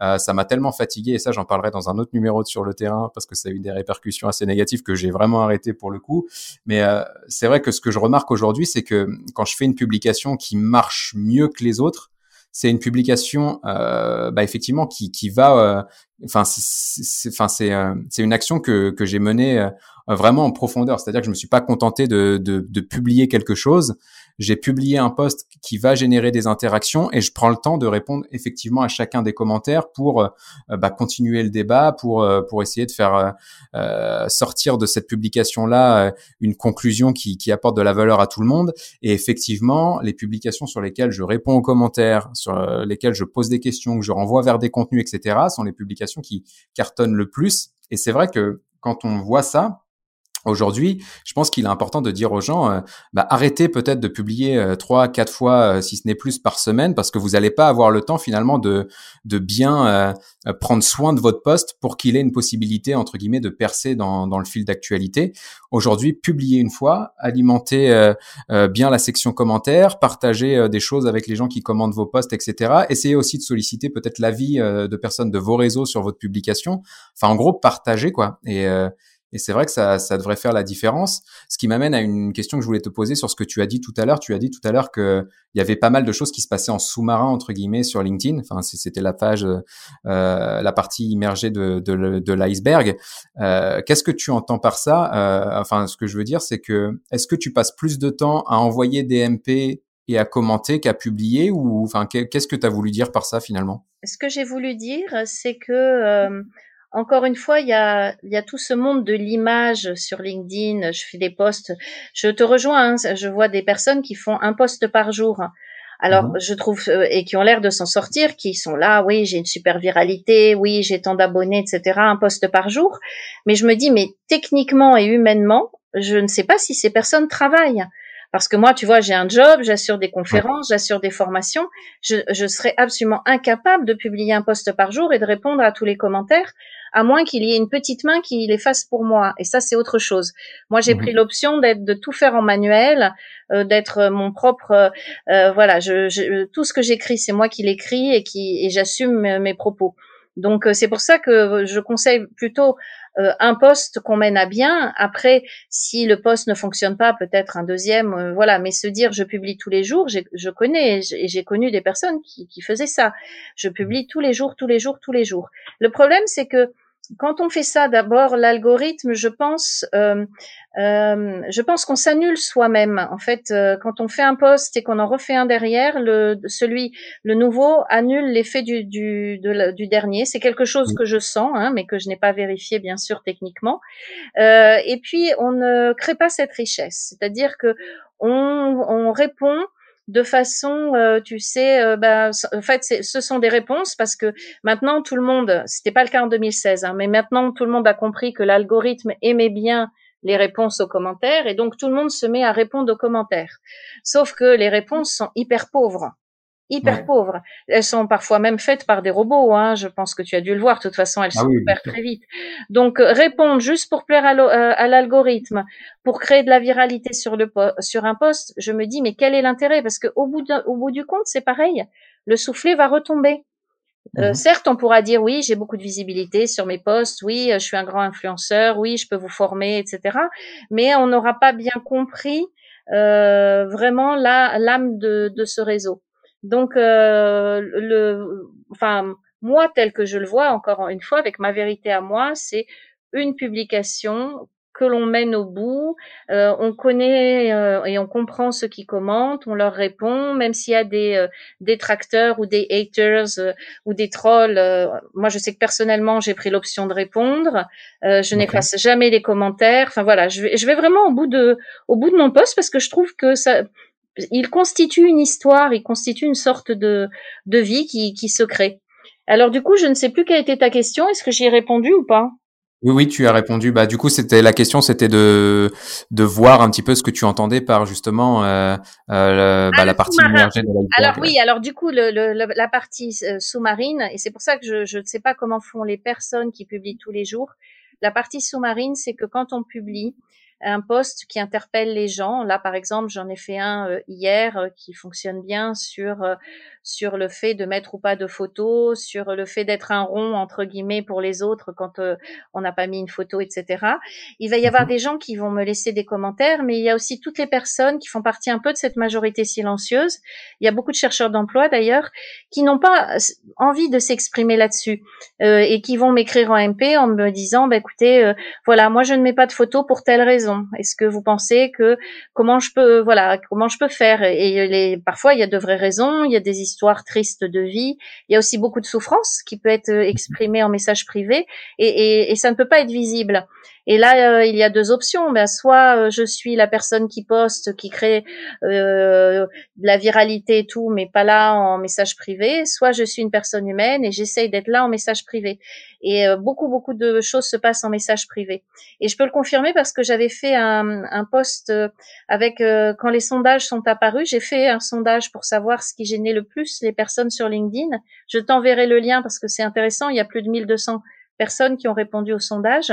Euh, ça m'a tellement fatigué et ça j'en parlerai dans un autre numéro de sur le terrain parce que ça a eu des répercussions assez négatives que j'ai vraiment arrêté pour le coup. Mais euh, c'est vrai que ce que je remarque aujourd'hui c'est que quand je fais une publication qui marche mieux que les autres c'est une publication euh, bah, effectivement qui, qui va euh, enfin c'est enfin c'est une action que que j'ai menée vraiment en profondeur. C'est-à-dire que je me suis pas contenté de, de, de publier quelque chose. J'ai publié un post qui va générer des interactions et je prends le temps de répondre effectivement à chacun des commentaires pour euh, bah, continuer le débat, pour euh, pour essayer de faire euh, sortir de cette publication là une conclusion qui, qui apporte de la valeur à tout le monde. Et effectivement, les publications sur lesquelles je réponds aux commentaires, sur lesquelles je pose des questions, que je renvoie vers des contenus, etc., sont les publications qui cartonnent le plus. Et c'est vrai que quand on voit ça, Aujourd'hui, je pense qu'il est important de dire aux gens, euh, bah, arrêtez peut-être de publier euh, trois, quatre fois, euh, si ce n'est plus par semaine, parce que vous n'allez pas avoir le temps finalement de, de bien prendre soin de votre poste pour qu'il ait une possibilité entre guillemets de percer dans, dans le fil d'actualité. Aujourd'hui, publiez une fois, alimentez bien la section commentaires, partagez des choses avec les gens qui commandent vos posts, etc. Essayez aussi de solliciter peut-être l'avis de personnes de vos réseaux sur votre publication. Enfin, en gros, partagez quoi. Et et c'est vrai que ça, ça devrait faire la différence. Ce qui m'amène à une question que je voulais te poser sur ce que tu as dit tout à l'heure. Tu as dit tout à l'heure qu'il y avait pas mal de choses qui se passaient en sous-marin entre guillemets sur LinkedIn. Enfin, c'était la page, euh, la partie immergée de, de, de l'iceberg. Euh, Qu'est-ce que tu entends par ça? Euh, Enfin, ce que je veux dire, c'est que est-ce que tu passes plus de temps à envoyer des MP et à commenter qu'à publier ou enfin qu'est-ce que tu as voulu dire par ça finalement? Ce que j'ai voulu dire, c'est que euh, encore une fois, il y a, il y a tout ce monde de l'image sur LinkedIn. Je fais des posts. Je te rejoins. Hein, je vois des personnes qui font un post par jour. Alors, mhm. je trouve euh, et qui ont l'air de s'en sortir, qui sont là. Oui, j'ai une super viralité. Oui, j'ai tant d'abonnés, etc. Un post par jour. Mais je me dis, mais techniquement et humainement, je ne sais pas si ces personnes travaillent. Parce que moi, tu vois, j'ai un job, j'assure des conférences, j'assure des formations. Je, je serais absolument incapable de publier un post par jour et de répondre à tous les commentaires à moins qu'il y ait une petite main qui les fasse pour moi. Et ça, c'est autre chose. Moi, j'ai mhm. pris l'option d'être de tout faire en manuel, euh, d'être mon propre. Euh, euh, voilà, je, tout ce que j'écris, c'est moi qui l'écris et qui et j'assume mes propos. Donc c'est pour ça que je conseille plutôt un poste qu'on mène à bien. Après, si le poste ne fonctionne pas, peut-être un deuxième, voilà. Mais se dire je publie tous les jours, je connais et j'ai connu des personnes qui, qui faisaient ça. Je publie tous les jours, tous les jours, tous les jours. Le problème, c'est que quand on fait ça, d'abord l'algorithme, je pense, euh, euh, je pense qu'on s'annule soi-même. En fait, euh, quand on fait un post et qu'on en refait un derrière, le celui, le nouveau annule l'effet du du, du dernier. C'est quelque chose que je sens, hein, mais que je n'ai pas vérifié bien sûr techniquement. et puis on ne crée pas cette richesse, c'est-à-dire que on, on répond de façon, euh, tu sais, euh, bah, en fait, ce sont des réponses parce que maintenant tout le monde, c'était pas le cas en 2016, hein, mais maintenant tout le monde a compris que l'algorithme aimait bien les réponses aux commentaires et donc tout le monde se met à répondre aux commentaires. Sauf que les réponses sont hyper pauvres hyper pauvres. Elles sont parfois même faites par des robots. Hein. Je pense que tu as dû le voir. De toute façon, elles ah sont très vite. Donc, euh, répondre juste pour plaire euh, à l'algorithme, pour créer de la viralité sur le sur un poste, je me dis mais quel est l'intérêt? Parce que au bout au bout du compte, c'est pareil. Le soufflet va retomber. Euh, mmh certes, on pourra dire oui, j'ai beaucoup de visibilité sur mes posts, oui, je suis un grand influenceur, oui, je peux vous former, etc. Mais on n'aura pas bien compris euh, vraiment l'âme de, de ce réseau. Donc, euh, le, enfin, moi, tel que je le vois, encore une fois, avec ma vérité à moi, c'est une publication que l'on mène au bout. Euh, on connaît euh, et on comprend ceux qui commentent, on leur répond, même s'il y a des détracteurs ou des haters ou des trolls. moi, je sais que personnellement, j'ai pris l'option de répondre. je n'efface jamais les commentaires. Enfin voilà, je vais, je vais vraiment au bout de, au bout de mon poste parce que je trouve que ça, il constitue une histoire, il constitue une sorte de, de vie qui, qui se crée. Alors du coup, je ne sais plus quelle était ta question. Est-ce que j'y ai répondu ou pas? Oui, oui, tu as répondu. Bah, du coup, c'était la question, c'était de de voir un petit peu ce que tu entendais par justement euh, euh, bah, ah, la partie immergée de Alors oui, alors du coup, le, le, la partie euh, sous-marine, et c'est pour ça que je, je ne sais pas comment font les personnes qui publient tous les jours. La partie sous-marine, c'est que quand on publie, un post qui interpelle les gens. Là, par exemple, j'en ai fait un euh, hier euh, qui fonctionne bien sur euh, sur le fait de mettre ou pas de photos, sur le fait d'être un rond entre guillemets pour les autres quand on n'a pas mis une photo, etc. Il va y avoir mhm. des gens qui vont me laisser des commentaires, mais il y a aussi toutes les personnes qui font partie un peu de cette majorité silencieuse. Il y a beaucoup de chercheurs d'emploi d'ailleurs qui n'ont pas envie de s'exprimer là-dessus et qui vont m'écrire en MP en me disant, bah, écoutez, voilà, moi je ne mets pas de photos pour telle raison est-ce que vous pensez que comment je peux voilà comment je peux faire? Et les, parfois il y a de vraies raisons, il y a des histoires tristes de vie, il y a aussi beaucoup de souffrance qui peut être exprimée en message privé et, et ça ne peut pas être visible. Et là, euh, il y a deux options. Ben, soit euh, je suis la personne qui poste, qui crée euh, de la viralité et tout, mais pas là en message privé. Soit je suis une personne humaine et j'essaye d'être là en message privé. Et beaucoup, beaucoup de choses se passent en message privé. Et je peux le confirmer parce que j'avais fait un, un post avec quand les sondages sont apparus. J'ai fait un sondage pour savoir ce qui gênait le plus les personnes sur LinkedIn. Je t'enverrai le lien parce que c'est intéressant. Il y a plus de 1200 personnes qui ont répondu au sondage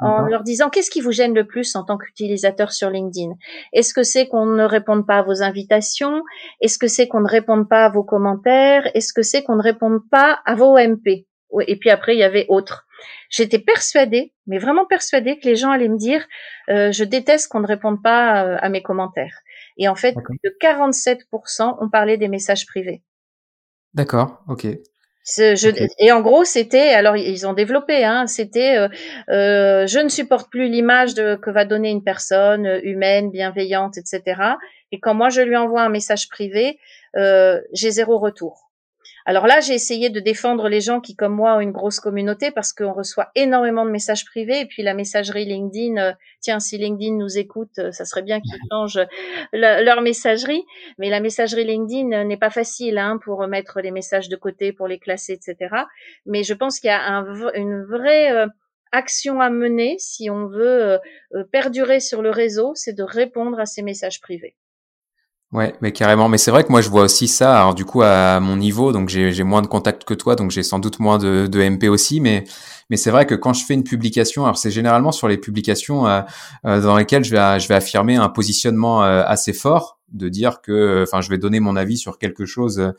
en leur disant qu'est-ce qui vous gêne le plus en tant qu'utilisateur sur LinkedIn? Est-ce que c'est qu'on ne réponde pas à vos invitations? Est-ce que c'est qu'on ne réponde pas à vos commentaires? Est-ce que c'est qu'on ne réponde pas à vos MP Et puis après, il y avait autre. J'étais persuadée, mais vraiment persuadée que les gens allaient me dire euh, je déteste qu'on ne réponde pas euh, à mes commentaires. Et en fait, de 47% ont parlé des messages privés. D'accord, ok. Je, Et en gros, c'était, alors ils ont développé, hein, c'était, euh, euh, je ne supporte plus l'image que va donner une personne euh, humaine, bienveillante, etc. Et quand moi je lui envoie un message privé, euh, j'ai zéro retour. Alors là, j'ai essayé de défendre les gens qui, comme moi, ont une grosse communauté parce qu'on reçoit énormément de messages privés. Et puis la messagerie LinkedIn, euh, tiens, si LinkedIn nous écoute, euh, ça serait bien qu'ils changent leur messagerie. Mais la messagerie LinkedIn euh, n'est pas facile hein, pour mettre les messages de côté, pour les classer, etc. Mais je pense qu'il y a un, une vraie action à mener si on veut perdurer sur le réseau, c'est de répondre à ces messages privés. Ouais, mais carrément. Mais c'est vrai que moi, je vois aussi ça. Alors, du coup, à mon niveau, donc j'ai moins de contacts que toi, donc j'ai sans doute moins de, de, MP aussi. Mais, mais c'est vrai que quand je fais une publication, alors c'est généralement sur les publications euh, euh, dans lesquelles je vais, je vais affirmer un positionnement euh, assez fort, de dire que, enfin, je vais donner mon avis sur quelque chose,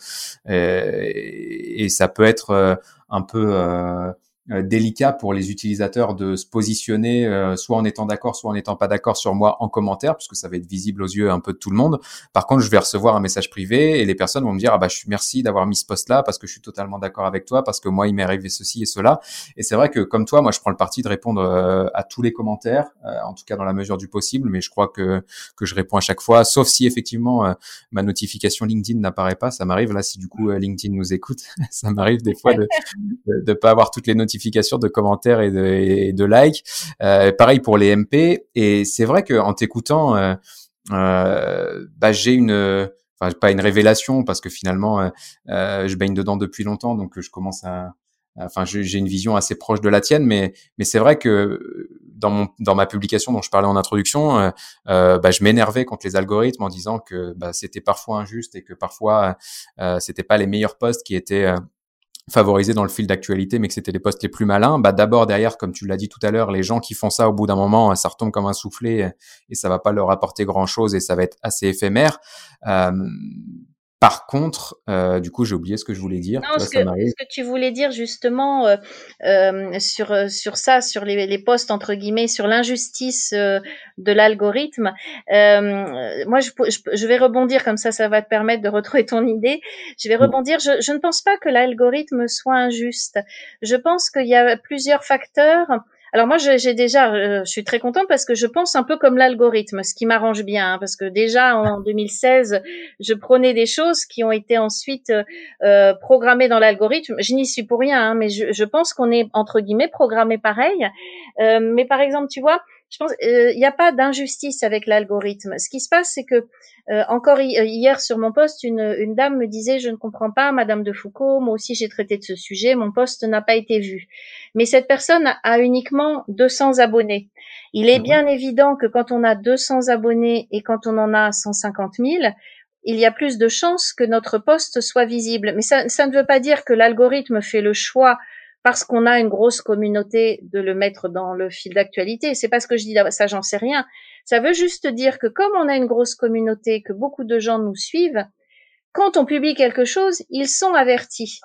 et, et ça peut être un peu euh, délicat pour les utilisateurs de se positionner euh, soit en étant d'accord, soit en n'étant pas d'accord sur moi en commentaire, puisque ça va être visible aux yeux un peu de tout le monde. Par contre, je vais recevoir un message privé et les personnes vont me dire ah bah je suis merci d'avoir mis ce post là parce que je suis totalement d'accord avec toi parce que moi il m'est arrivé ceci et cela. Et c'est vrai que comme toi, moi je prends le parti de répondre euh, à tous les commentaires, en tout cas dans la mesure du possible, mais je crois que que je réponds à chaque fois, sauf si effectivement ma notification LinkedIn n'apparaît pas. Ça m'arrive là si du coup LinkedIn nous écoute, ça m'arrive des fois de, de de pas avoir toutes les notifications de commentaires et de, likes. Euh, pareil pour les MP. Et c'est vrai que en t'écoutant, euh, euh, bah, j'ai une, enfin pas une révélation parce que finalement je baigne dedans depuis longtemps, donc je commence à, enfin j'ai une vision assez proche de la tienne, mais c'est vrai que dans ma publication dont je parlais en introduction, bah, je m'énervais contre les algorithmes en disant que bah, c'était parfois injuste et que parfois euh, c'était pas les meilleurs posts qui étaient favorisés dans le fil d'actualité, mais que c'était les postes les plus malins, bah d'abord derrière, comme tu l'as dit tout à l'heure, les gens qui font ça au bout d'un moment, ça retombe comme un soufflet et ça va pas leur apporter grand chose et ça va être assez éphémère. Euh, par contre, euh, du coup, j'ai oublié ce que je voulais dire. Non, ce, que, ce, que, tu voulais dire justement euh, euh sur euh, sur ça, sur les, les postes entre guillemets, sur l'injustice euh, de l'algorithme. moi, je, je, vais rebondir comme ça, ça va te permettre de retrouver ton idée. Je vais rebondir. Je, je ne pense pas que l'algorithme soit injuste. Je pense qu'il y a plusieurs facteurs alors moi, j'ai déjà, euh, je suis très contente parce que je pense un peu comme l'algorithme, ce qui m'arrange bien, hein, parce que déjà en 2016, je prenais des choses qui ont été ensuite euh, programmées dans l'algorithme. Je n'y suis pour rien, hein, mais je, je pense qu'on est entre guillemets programmé pareil. Euh, mais par exemple, tu vois, je pense euh, il n'y a pas d'injustice avec l'algorithme. Ce qui se passe, c'est que euh, encore euh, hier sur mon poste, une, une, dame me disait je ne comprends pas, Madame de Foucault, moi aussi j'ai traité de ce sujet, mon poste n'a pas été vu. Mais cette personne a uniquement 200 abonnés. Il est mhm. bien évident que quand on a 200 abonnés et quand on en a 150 000, il y a plus de chances que notre poste soit visible. Mais ça, ça ne veut pas dire que l'algorithme fait le choix parce qu'on a une grosse communauté de le mettre dans le fil d'actualité. C'est pas ce que je dis, ça j'en sais rien. Ça veut juste dire que comme on a une grosse communauté, que beaucoup de gens nous suivent, quand on publie quelque chose, ils sont avertis.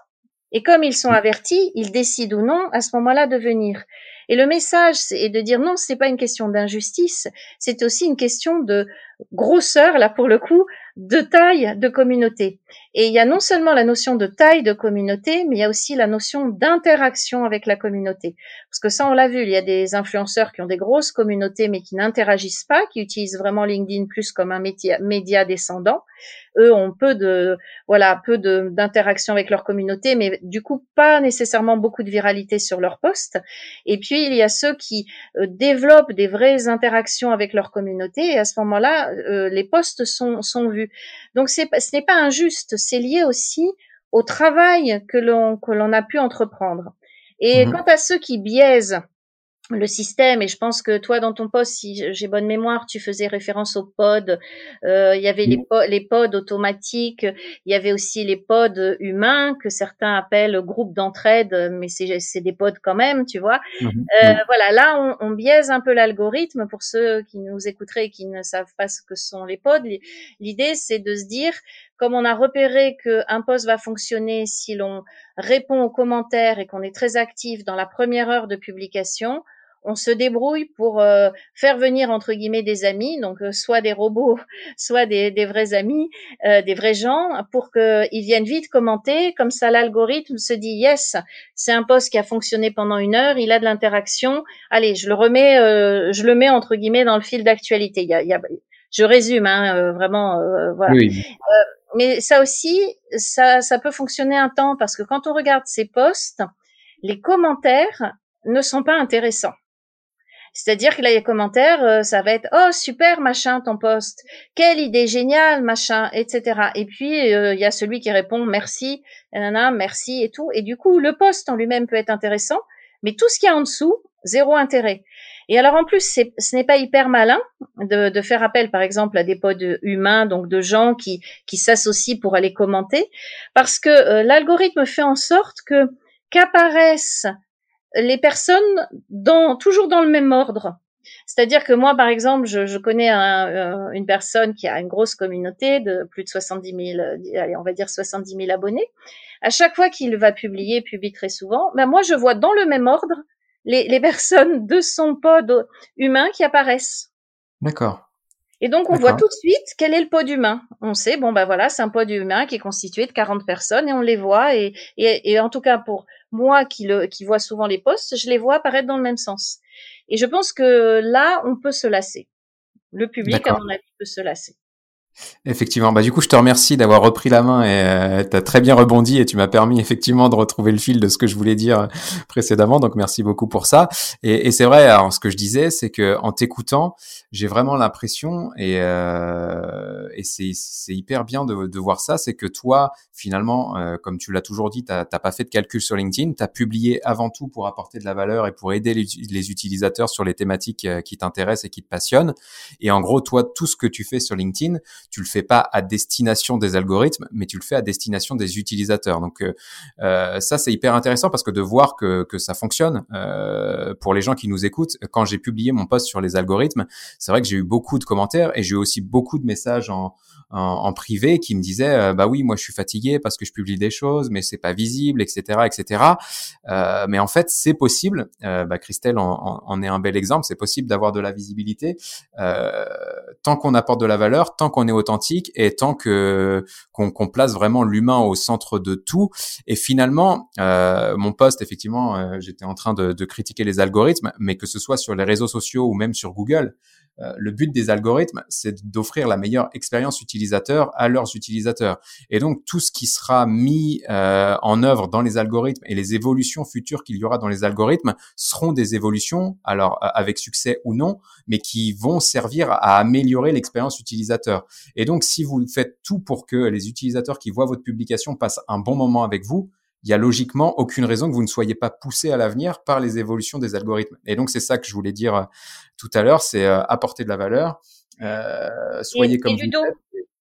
Et comme ils sont avertis, ils décident ou non à ce moment-là de venir. Et le message est de dire non, c'est pas une question d'injustice, c'est aussi une question de grosseur, là pour le coup, de taille de communauté. Et il y a non seulement la notion de taille de communauté, mais il y a aussi la notion d'interaction avec la communauté. Parce que ça, on l'a vu, il y a des influenceurs qui ont des grosses communautés, mais qui n'interagissent pas, qui utilisent vraiment LinkedIn plus comme un média, média descendant eux ont peu de voilà peu d'interaction avec leur communauté, mais du coup pas nécessairement beaucoup de viralité sur leur poste. Et puis il y a ceux qui euh, développent des vraies interactions avec leur communauté, et à ce moment-là, euh, les postes sont sont vus. Donc ce n'est pas injuste, c'est lié aussi au travail que l'on que l'on a pu entreprendre. Et mmh quant à ceux qui biaisent le système. Et je pense que toi dans ton poste si j'ai bonne mémoire tu faisais référence aux pods. Euh, il y avait les, pods, les pods automatiques. Il y avait aussi les pods humains que certains appellent groupe d'entraide mais c'est des pods quand même tu vois. Mmh euh, voilà là on, on, biaise un peu l'algorithme. Pour ceux qui nous écouteraient et qui ne savent pas ce que sont les pods l'idée c'est de se dire comme on a repéré qu'un post va fonctionner si l'on répond aux commentaires et qu'on est très actif dans la première heure de publication, on se débrouille pour euh, faire venir entre guillemets des amis, donc euh, soit des robots, soit des, vrais amis, euh, des vrais gens, pour qu'ils viennent vite commenter. Comme ça, l'algorithme se dit yes, c'est un poste qui a fonctionné pendant une heure, il a de l'interaction. Allez, je le remets, je le mets entre guillemets dans le fil d'actualité. je résume, hein, vraiment, voilà. mais ça aussi, ça, ça peut fonctionner un temps parce que quand on regarde ces posts, les commentaires ne sont pas intéressants. C'est-à-dire que là, les commentaires, euh, ça va être oh super machin ton poste, quelle idée géniale machin, etc. Et puis euh, il y a celui qui répond merci, nanana, merci et tout. Et du coup, le poste en lui-même peut être intéressant, mais tout ce qu'il y a en dessous, zéro intérêt. Et alors en plus, ce n'est pas hyper malin de, faire appel, par exemple, à des pods humains, donc de gens qui, qui s'associent pour aller commenter, parce que euh, l'algorithme fait en sorte que qu'apparaissent les personnes dans, toujours dans le même ordre. C'est-à-dire que moi, par exemple, je, je connais un, une personne qui a une grosse communauté de plus de 70 000, allez, on va dire 70 000 abonnés. À chaque fois qu'il va publier, publie très souvent, ben moi, je vois dans le même ordre les, les personnes de son pod humain qui apparaissent. D'accord. Et donc, on voit tout de suite quel est le pod humain. On sait, bon, ben voilà, c'est un pod humain qui est constitué de 40 personnes et on les voit. Et, et, et en tout cas, pour moi qui, le, qui vois souvent les posts, je les vois apparaître dans le même sens. Et je pense que là, on peut se lasser. Le public, à mon avis, peut se lasser. Effectivement, bah du coup je te remercie d'avoir repris la main et euh, tu très bien rebondi et tu m'as permis effectivement de retrouver le fil de ce que je voulais dire précédemment, donc merci beaucoup pour ça. Et, et c'est vrai, alors ce que je disais, c'est que en t'écoutant, j'ai vraiment l'impression et, euh, et c'est, c'est hyper bien de, de voir ça, c'est que toi finalement, euh, comme tu l'as toujours dit, t'as pas fait de calcul sur LinkedIn, tu as publié avant tout pour apporter de la valeur et pour aider les, les utilisateurs sur les thématiques euh, qui t'intéressent et qui te passionnent. Et en gros, toi, tout ce que tu fais sur LinkedIn tu le fais pas à destination des algorithmes, mais tu le fais à destination des utilisateurs. Donc euh, euh, ça c'est hyper intéressant parce que de voir que, que ça fonctionne euh, pour les gens qui nous écoutent. Quand j'ai publié mon post sur les algorithmes, c'est vrai que j'ai eu beaucoup de commentaires et j'ai eu aussi beaucoup de messages en, en, privé qui me disaient euh, bah oui moi je suis fatigué parce que je publie des choses mais c'est pas visible etc etc euh, mais en fait c'est possible euh, bah, Christelle en, en, est un bel exemple c'est possible d'avoir de la visibilité tant qu'on apporte de la valeur tant qu'on authentique et tant que qu'on place vraiment l'humain au centre de tout. Et finalement euh, mon poste effectivement j'étais en train de, critiquer les algorithmes mais que ce soit sur les réseaux sociaux ou même sur Google euh, le but des algorithmes, c'est d'offrir la meilleure expérience utilisateur à leurs utilisateurs. Et donc, tout ce qui sera mis euh, en œuvre dans les algorithmes et les évolutions futures qu'il y aura dans les algorithmes seront des évolutions, alors avec succès ou non, mais qui vont servir à améliorer l'expérience utilisateur. Et donc, si vous faites tout pour que les utilisateurs qui voient votre publication passent un bon moment avec vous, il y a logiquement aucune raison que vous ne soyez pas poussé à l'avenir par les évolutions des algorithmes. Et donc c'est ça que je voulais dire euh, tout à l'heure, c'est euh, apporter de la valeur, euh, soyez comme vous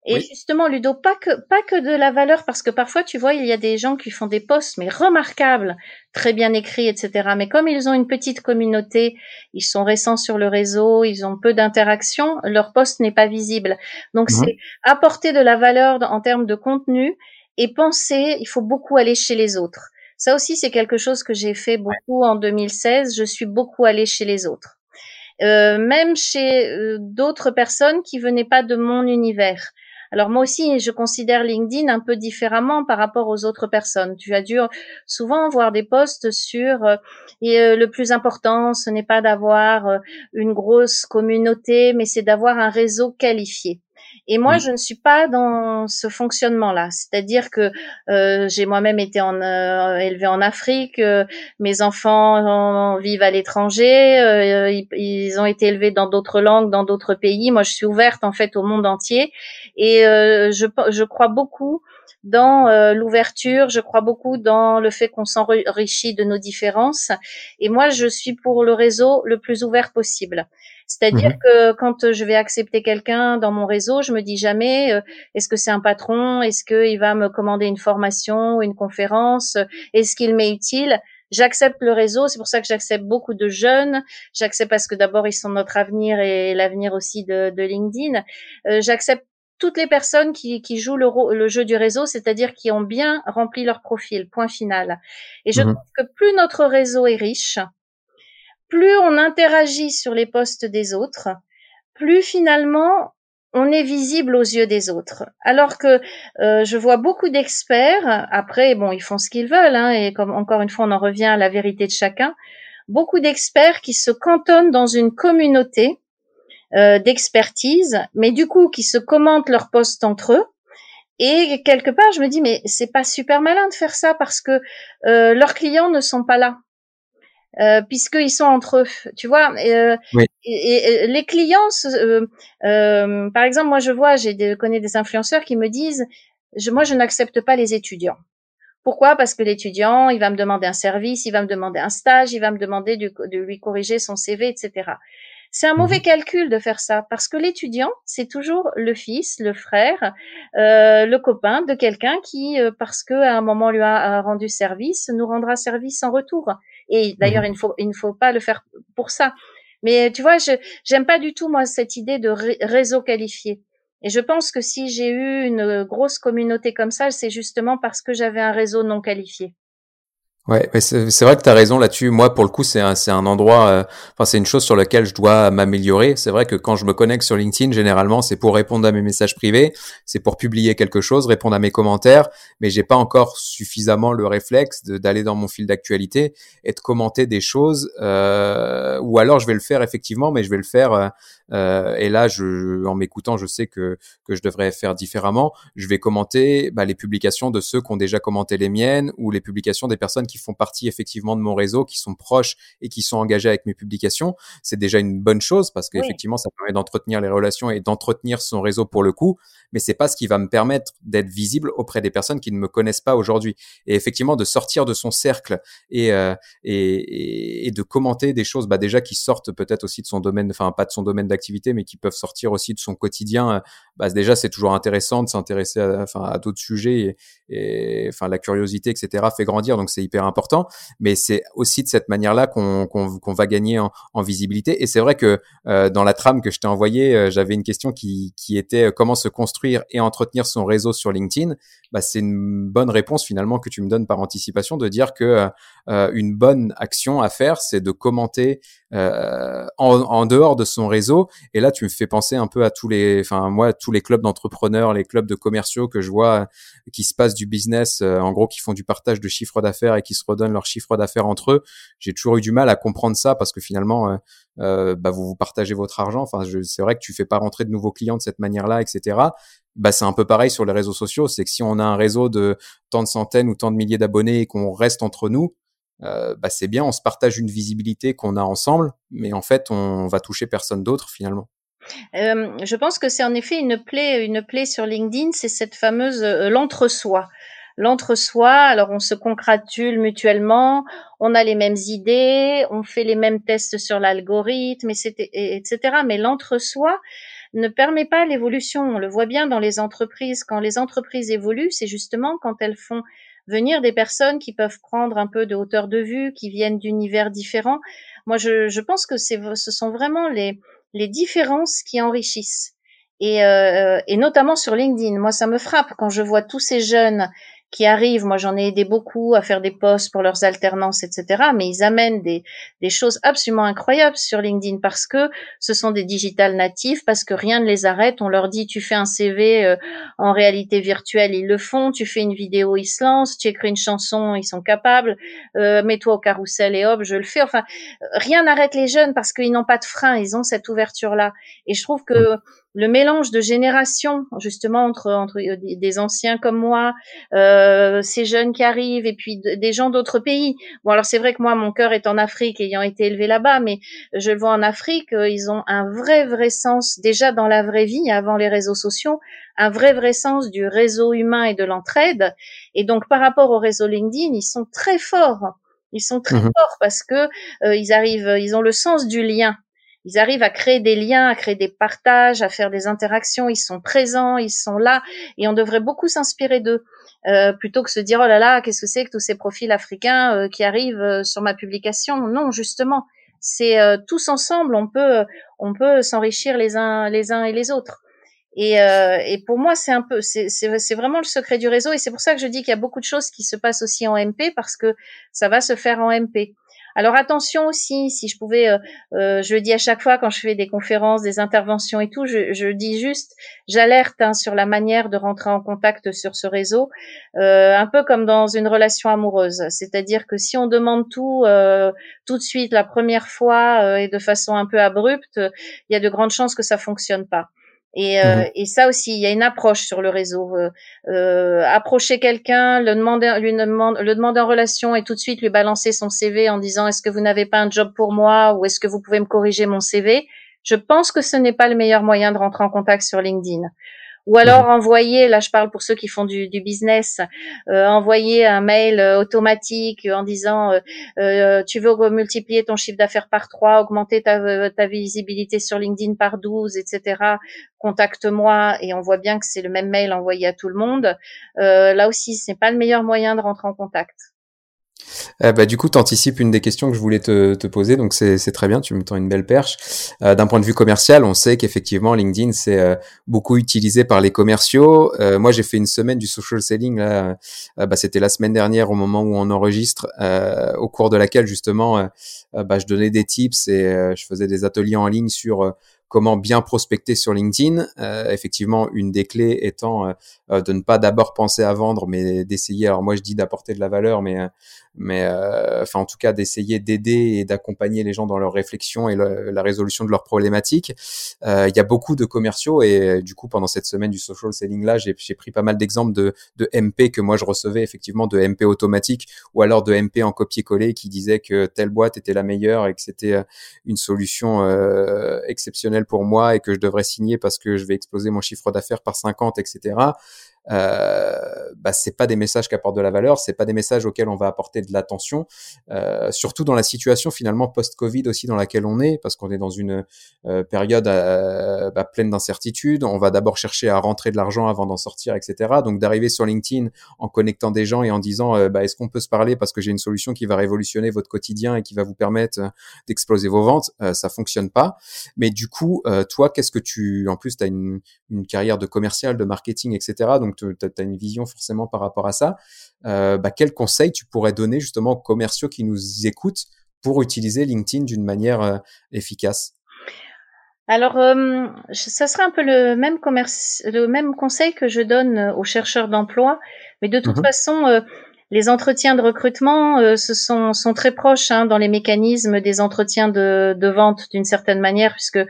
Et justement, Ludo, pas que, pas que de la valeur, parce que parfois, tu vois, il y a des gens qui font des posts, mais remarquables, très bien écrits, etc. Mais comme ils ont une petite communauté, ils sont récents sur le réseau, ils ont peu d'interaction, leur post n'est pas visible. Donc, mhm. c'est apporter de la valeur en termes de contenu et penser, il faut beaucoup aller chez les autres. Ça aussi, c'est quelque chose que j'ai fait beaucoup en 2016. Je suis beaucoup allée chez les autres. Euh, même chez euh, d'autres personnes qui venaient pas de mon univers. Alors moi aussi, je considère LinkedIn un peu différemment par rapport aux autres personnes. Tu as dû souvent voir des posts sur euh, et, euh, le plus important, ce n'est pas d'avoir euh, une grosse communauté, mais c'est d'avoir un réseau qualifié. Et moi, je ne suis pas dans ce fonctionnement-là. C'est-à-dire que euh, j'ai moi-même été en, euh, élevée en Afrique, euh, mes enfants vivent à l'étranger, euh, ils, ils, ont été élevés dans d'autres langues, dans d'autres pays. Moi, je suis ouverte en fait au monde entier, et je, je crois beaucoup dans l'ouverture, je crois beaucoup dans le fait qu'on s'enrichit de nos différences. Et moi, je suis pour le réseau le plus ouvert possible. C'est-à-dire mhm. que quand je vais accepter quelqu'un dans mon réseau, je me dis jamais euh, est-ce que c'est un patron, est-ce qu'il va me commander une formation, une conférence, est-ce qu'il m'est utile? J'accepte le réseau, c'est pour ça que j'accepte beaucoup de jeunes. J'accepte parce que d'abord ils sont notre avenir et l'avenir aussi de, de LinkedIn. Euh, j'accepte toutes les personnes qui, qui jouent le, le, jeu du réseau, c'est-à-dire qui ont bien rempli leur profil, point final. Et je mhm. trouve que plus notre réseau est riche, plus on interagit sur les postes des autres, plus finalement on est visible aux yeux des autres. Alors que euh, je vois beaucoup d'experts, après, bon, ils font ce qu'ils veulent, hein, et comme encore une fois, on en revient à la vérité de chacun, beaucoup d'experts qui se cantonnent dans une communauté euh, d'expertise, mais du coup qui se commentent leurs postes entre eux. Et quelque part, je me dis, mais c'est pas super malin de faire ça parce que euh, leurs clients ne sont pas là. Euh, puisqu'ils sont entre eux, tu vois. Euh, et, les clients, euh, euh, par exemple, moi je vois, j'ai des, connais des influenceurs qui me disent, je, moi je n'accepte pas les étudiants. Pourquoi? Parce que l'étudiant, il va me demander un service, il va me demander un stage, il va me demander de, de lui corriger son CV, etc. C'est un mauvais mhm. calcul de faire ça parce que l'étudiant, c'est toujours le fils, le frère, euh, le copain de quelqu'un qui, euh, parce que à un moment lui a, rendu service, nous rendra service en retour. Et d'ailleurs, mhm. il ne faut, il ne faut pas le faire pour ça. Mais tu vois, je j'aime pas du tout moi cette idée de réseau qualifié. Et je pense que si j'ai eu une grosse communauté comme ça, c'est justement parce que j'avais un réseau non qualifié. Ouais, c'est vrai que tu as raison là-dessus. Moi, pour le coup, c'est un, un endroit, euh, enfin, c'est une chose sur laquelle je dois m'améliorer. C'est vrai que quand je me connecte sur LinkedIn, généralement, c'est pour répondre à mes messages privés, c'est pour publier quelque chose, répondre à mes commentaires, mais j'ai pas encore suffisamment le réflexe d'aller dans mon fil d'actualité et de commenter des choses. Euh, ou alors, je vais le faire effectivement, mais je vais le faire euh, euh, et là, je, en m'écoutant, je sais que, que je devrais faire différemment. Je vais commenter bah, les publications de ceux qui ont déjà commenté les miennes ou les publications des personnes qui font partie effectivement de mon réseau, qui sont proches et qui sont engagés avec mes publications. C'est déjà une bonne chose parce qu'effectivement, ça permet d'entretenir les relations et d'entretenir son réseau pour le coup. Mais c'est pas ce qui va me permettre d'être visible auprès des personnes qui ne me connaissent pas aujourd'hui. Et effectivement, de sortir de son cercle et, euh, et, et, de commenter des choses, bah, déjà qui sortent peut-être aussi de son domaine, enfin pas de son domaine d'activité, mais qui peuvent sortir aussi de son quotidien. Euh, bah, déjà, c'est toujours intéressant de s'intéresser à, enfin, à d'autres sujets et, enfin, la curiosité, etc., fait grandir, donc c'est hyper important. Mais c'est aussi de cette manière-là qu'on qu'on va gagner en, visibilité. Et c'est vrai que euh, dans la trame que je t'ai envoyée, j'avais une question qui, qui était comment se construire et entretenir son réseau sur LinkedIn. Bah, c'est une bonne réponse finalement que tu me donnes par anticipation de dire que une bonne action à faire, c'est de commenter en, en dehors de son réseau et là, tu me fais penser un peu à tous les, enfin moi, tous les clubs d'entrepreneurs, les clubs de commerciaux que je vois euh, qui se passent du business, euh, en gros, qui font du partage de chiffre d'affaires et qui se redonnent leur chiffre d'affaires entre eux. J'ai toujours eu du mal à comprendre ça parce que finalement, euh, bah, vous vous partagez votre argent. Enfin, c'est vrai que tu fais pas rentrer de nouveaux clients de cette manière-là, etc. Bah, c'est un peu pareil sur les réseaux sociaux. C'est que si on a un réseau de tant de centaines ou tant de milliers d'abonnés et qu'on reste entre nous, euh, bah c'est bien, on se partage une visibilité qu'on a ensemble, mais en fait, on va toucher personne d'autre finalement. Euh, je pense que c'est en effet une plaie, une plaie sur LinkedIn, c'est cette fameuse euh, l'entre-soi. L'entre-soi. Alors on se congratule mutuellement, on a les mêmes idées, on fait les mêmes tests sur l'algorithme, etc. Mais l'entre-soi ne permet pas l'évolution. On le voit bien dans les entreprises. Quand les entreprises évoluent, c'est justement quand elles font venir des personnes qui peuvent prendre un peu de hauteur de vue, qui viennent d'univers différents. Moi, je, je pense que ce sont vraiment les, les différences qui enrichissent. Et, euh, et notamment sur LinkedIn. Moi, ça me frappe quand je vois tous ces jeunes qui arrivent. Moi, j'en ai aidé beaucoup à faire des posts pour leurs alternances, etc. Mais ils amènent des, des choses absolument incroyables sur LinkedIn parce que ce sont des digital natifs, parce que rien ne les arrête. On leur dit, tu fais un CV euh, en réalité virtuelle, ils le font. Tu fais une vidéo, ils se lancent. Tu écris une chanson, ils sont capables. Euh, Mets-toi au carrousel et hop, je le fais. Enfin, rien n'arrête les jeunes parce qu'ils n'ont pas de frein. Ils ont cette ouverture-là. Et je trouve que le mélange de générations, justement entre entre euh, des anciens comme moi, euh, ces jeunes qui arrivent et puis des gens d'autres pays. Bon alors c'est vrai que moi mon cœur est en Afrique ayant été élevé là-bas, mais je le vois en Afrique, euh, ils ont un vrai vrai sens déjà dans la vraie vie avant les réseaux sociaux, un vrai vrai sens du réseau humain et de l'entraide. Et donc par rapport au réseau LinkedIn, ils sont très forts. Ils sont très mmh forts parce que euh, ils arrivent, ils ont le sens du lien ils arrivent à créer des liens, à créer des partages, à faire des interactions. Ils sont présents, ils sont là, et on devrait beaucoup s'inspirer d'eux. Euh, plutôt que se dire oh là là qu'est-ce que c'est que tous ces profils africains euh, qui arrivent euh, sur ma publication non justement c'est tous ensemble on peut on peut s'enrichir les uns les uns et les autres et, et pour moi c'est un peu c'est c'est vraiment le secret du réseau et c'est pour ça que je dis qu'il y a beaucoup de choses qui se passent aussi en MP parce que ça va se faire en MP alors attention aussi, si je pouvais, euh, euh, je le dis à chaque fois quand je fais des conférences, des interventions et tout, je, je dis juste, j'alerte hein, sur la manière de rentrer en contact sur ce réseau, euh, un peu comme dans une relation amoureuse. C'est-à-dire que si on demande tout tout de suite la première fois et de façon un peu abrupte, il y a de grandes chances que ça fonctionne pas. Et, euh, mmh et, ça aussi, il y a une approche sur le réseau. Euh, euh, approcher quelqu'un, le demander, lui demander, le demander en relation et tout de suite lui balancer son CV en disant est-ce que vous n'avez pas un job pour moi ou est-ce que vous pouvez me corriger mon CV. Je pense que ce n'est pas le meilleur moyen de rentrer en contact sur LinkedIn. Ou alors mhm. envoyer, là je parle pour ceux qui font du, du business, euh, envoyer un mail euh, automatique en disant euh, euh, tu veux multiplier ton chiffre d'affaires par 3, augmenter ta, ta visibilité sur LinkedIn par 12, etc. Contacte-moi et on voit bien que c'est le même mail envoyé à tout le monde. là aussi, ce n'est pas le meilleur moyen de rentrer en contact. Eh bah, du coup, tu anticipes une des questions que je voulais te, poser, donc c'est très bien, tu me tends une belle perche. Euh, D'un point de vue commercial, on sait qu'effectivement, LinkedIn, c'est euh, beaucoup utilisé par les commerciaux. Euh, moi, j'ai fait une semaine du social selling, là, euh, bah, c'était la semaine dernière au moment où on enregistre, au cours de laquelle, justement, bah, je donnais des tips et je faisais des ateliers en ligne sur comment bien prospecter sur LinkedIn. Euh, effectivement, une des clés étant euh, de ne pas d'abord penser à vendre, mais d'essayer. Alors moi, je dis d'apporter de la valeur, mais mais euh, enfin en tout cas d'essayer d'aider et d'accompagner les gens dans leur réflexion et la résolution de leurs problématiques. Il y a beaucoup de commerciaux et du coup pendant cette semaine du social selling là, j'ai pris pas mal d'exemples de, de MP que moi je recevais effectivement de MP automatique ou alors de MP en copier-coller qui disaient que telle boîte était la meilleure et que c'était une solution exceptionnelle pour moi et que je devrais signer parce que je vais exploser mon chiffre d'affaires par 50, etc euh, bah, c'est pas des messages qui apportent de la valeur, c'est pas des messages auxquels on va apporter de l'attention, euh, surtout dans la situation finalement post-Covid aussi dans laquelle on est, parce qu'on est dans une euh, période euh, bah, pleine d'incertitudes. On va d'abord chercher à rentrer de l'argent avant d'en sortir, etc. Donc d'arriver sur LinkedIn en connectant des gens et en disant euh, bah, est-ce qu'on peut se parler parce que j'ai une solution qui va révolutionner votre quotidien et qui va vous permettre d'exploser vos ventes, ça fonctionne pas. Mais du coup, toi, qu'est-ce que tu, en plus, tu as une, une carrière de commercial, de marketing, etc. Donc tu as, une vision forcément par rapport à ça. Euh, bah, quel conseil tu pourrais donner justement aux commerciaux qui nous écoutent pour utiliser LinkedIn d'une manière euh, efficace? Alors, euh, ça serait un peu le même, commerce, le même conseil que je donne aux chercheurs d'emploi, mais de toute mmh façon, les entretiens de recrutement euh, sont, très proches hein, dans les mécanismes des entretiens de, vente d'une certaine manière, puisque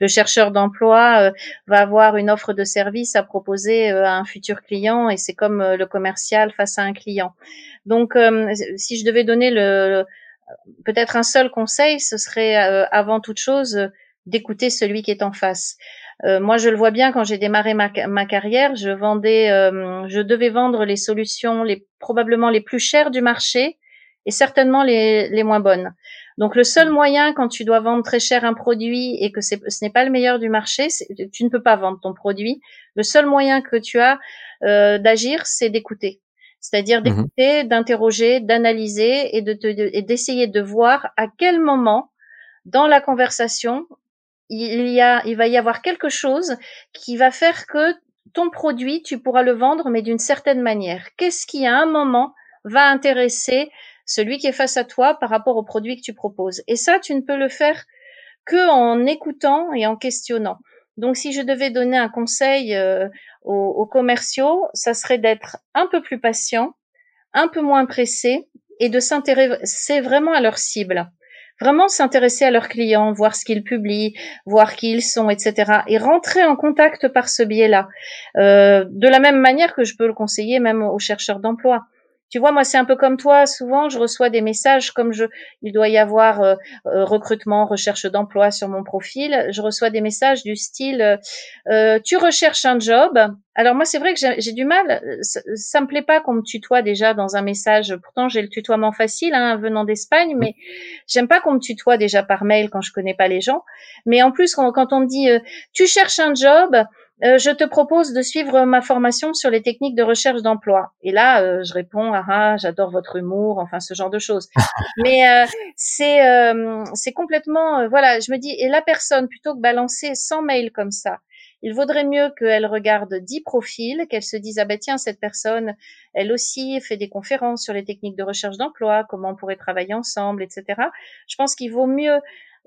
le chercheur d'emploi euh, va avoir une offre de service à proposer euh, à un futur client, et c'est comme le commercial face à un client. Donc, si je devais donner le, peut-être un seul conseil, ce serait avant toute chose d'écouter celui qui est en face. Moi, je le vois bien quand j'ai démarré ma, ma, carrière, je vendais, je devais vendre les solutions les probablement les plus chères du marché et certainement les, les moins bonnes. Donc le seul moyen quand tu dois vendre très cher un produit et que ce n'est pas le meilleur du marché, tu ne peux pas vendre ton produit. Le seul moyen que tu as euh, d'agir, c'est d'écouter. C'est-à-dire mmh d'écouter, d'interroger, d'analyser et de d'essayer de voir à quel moment dans la conversation il y a, il va y avoir quelque chose qui va faire que ton produit, tu pourras le vendre, mais d'une certaine manière. Qu'est-ce qui, à un moment, va intéresser celui qui est face à toi par rapport au produit que tu proposes? Et ça, tu ne peux le faire que en écoutant et en questionnant. Donc, si je devais donner un conseil euh, aux, commerciaux, ça serait d'être un peu plus patient, un peu moins pressé et de s'intéresser vraiment à leur cible. Vraiment s'intéresser à leurs clients, voir ce qu'ils publient, voir qui ils sont, etc. Et rentrer en contact par ce biais-là. Euh, de la même manière que je peux le conseiller même aux chercheurs d'emploi. Tu vois, moi, c'est un peu comme toi. Souvent, je reçois des messages comme je, il doit y avoir euh, euh, recrutement, recherche d'emploi sur mon profil. Je reçois des messages du style, euh, tu recherches un job. Alors moi, c'est vrai que j'ai du mal. Ça, ça, me plaît pas qu'on me tutoie déjà dans un message. Pourtant, j'ai le tutoiement facile, hein, venant d'Espagne, mais j'aime pas qu'on me tutoie déjà par mail quand je connais pas les gens. Mais en plus, quand, quand on me dit, tu cherches un job. Euh, je te propose de suivre ma formation sur les techniques de recherche d'emploi. Et là, euh, je réponds, ah, ah, j'adore votre humour, enfin ce genre de choses. Mais euh, c'est c'est complètement, voilà, je me dis, et la personne, plutôt que balancer 100 mails comme ça, il vaudrait mieux qu'elle regarde 10 profils, qu'elle se dise, ah ben tiens, cette personne, elle aussi fait des conférences sur les techniques de recherche d'emploi, comment on pourrait travailler ensemble, etc. Je pense qu'il vaut mieux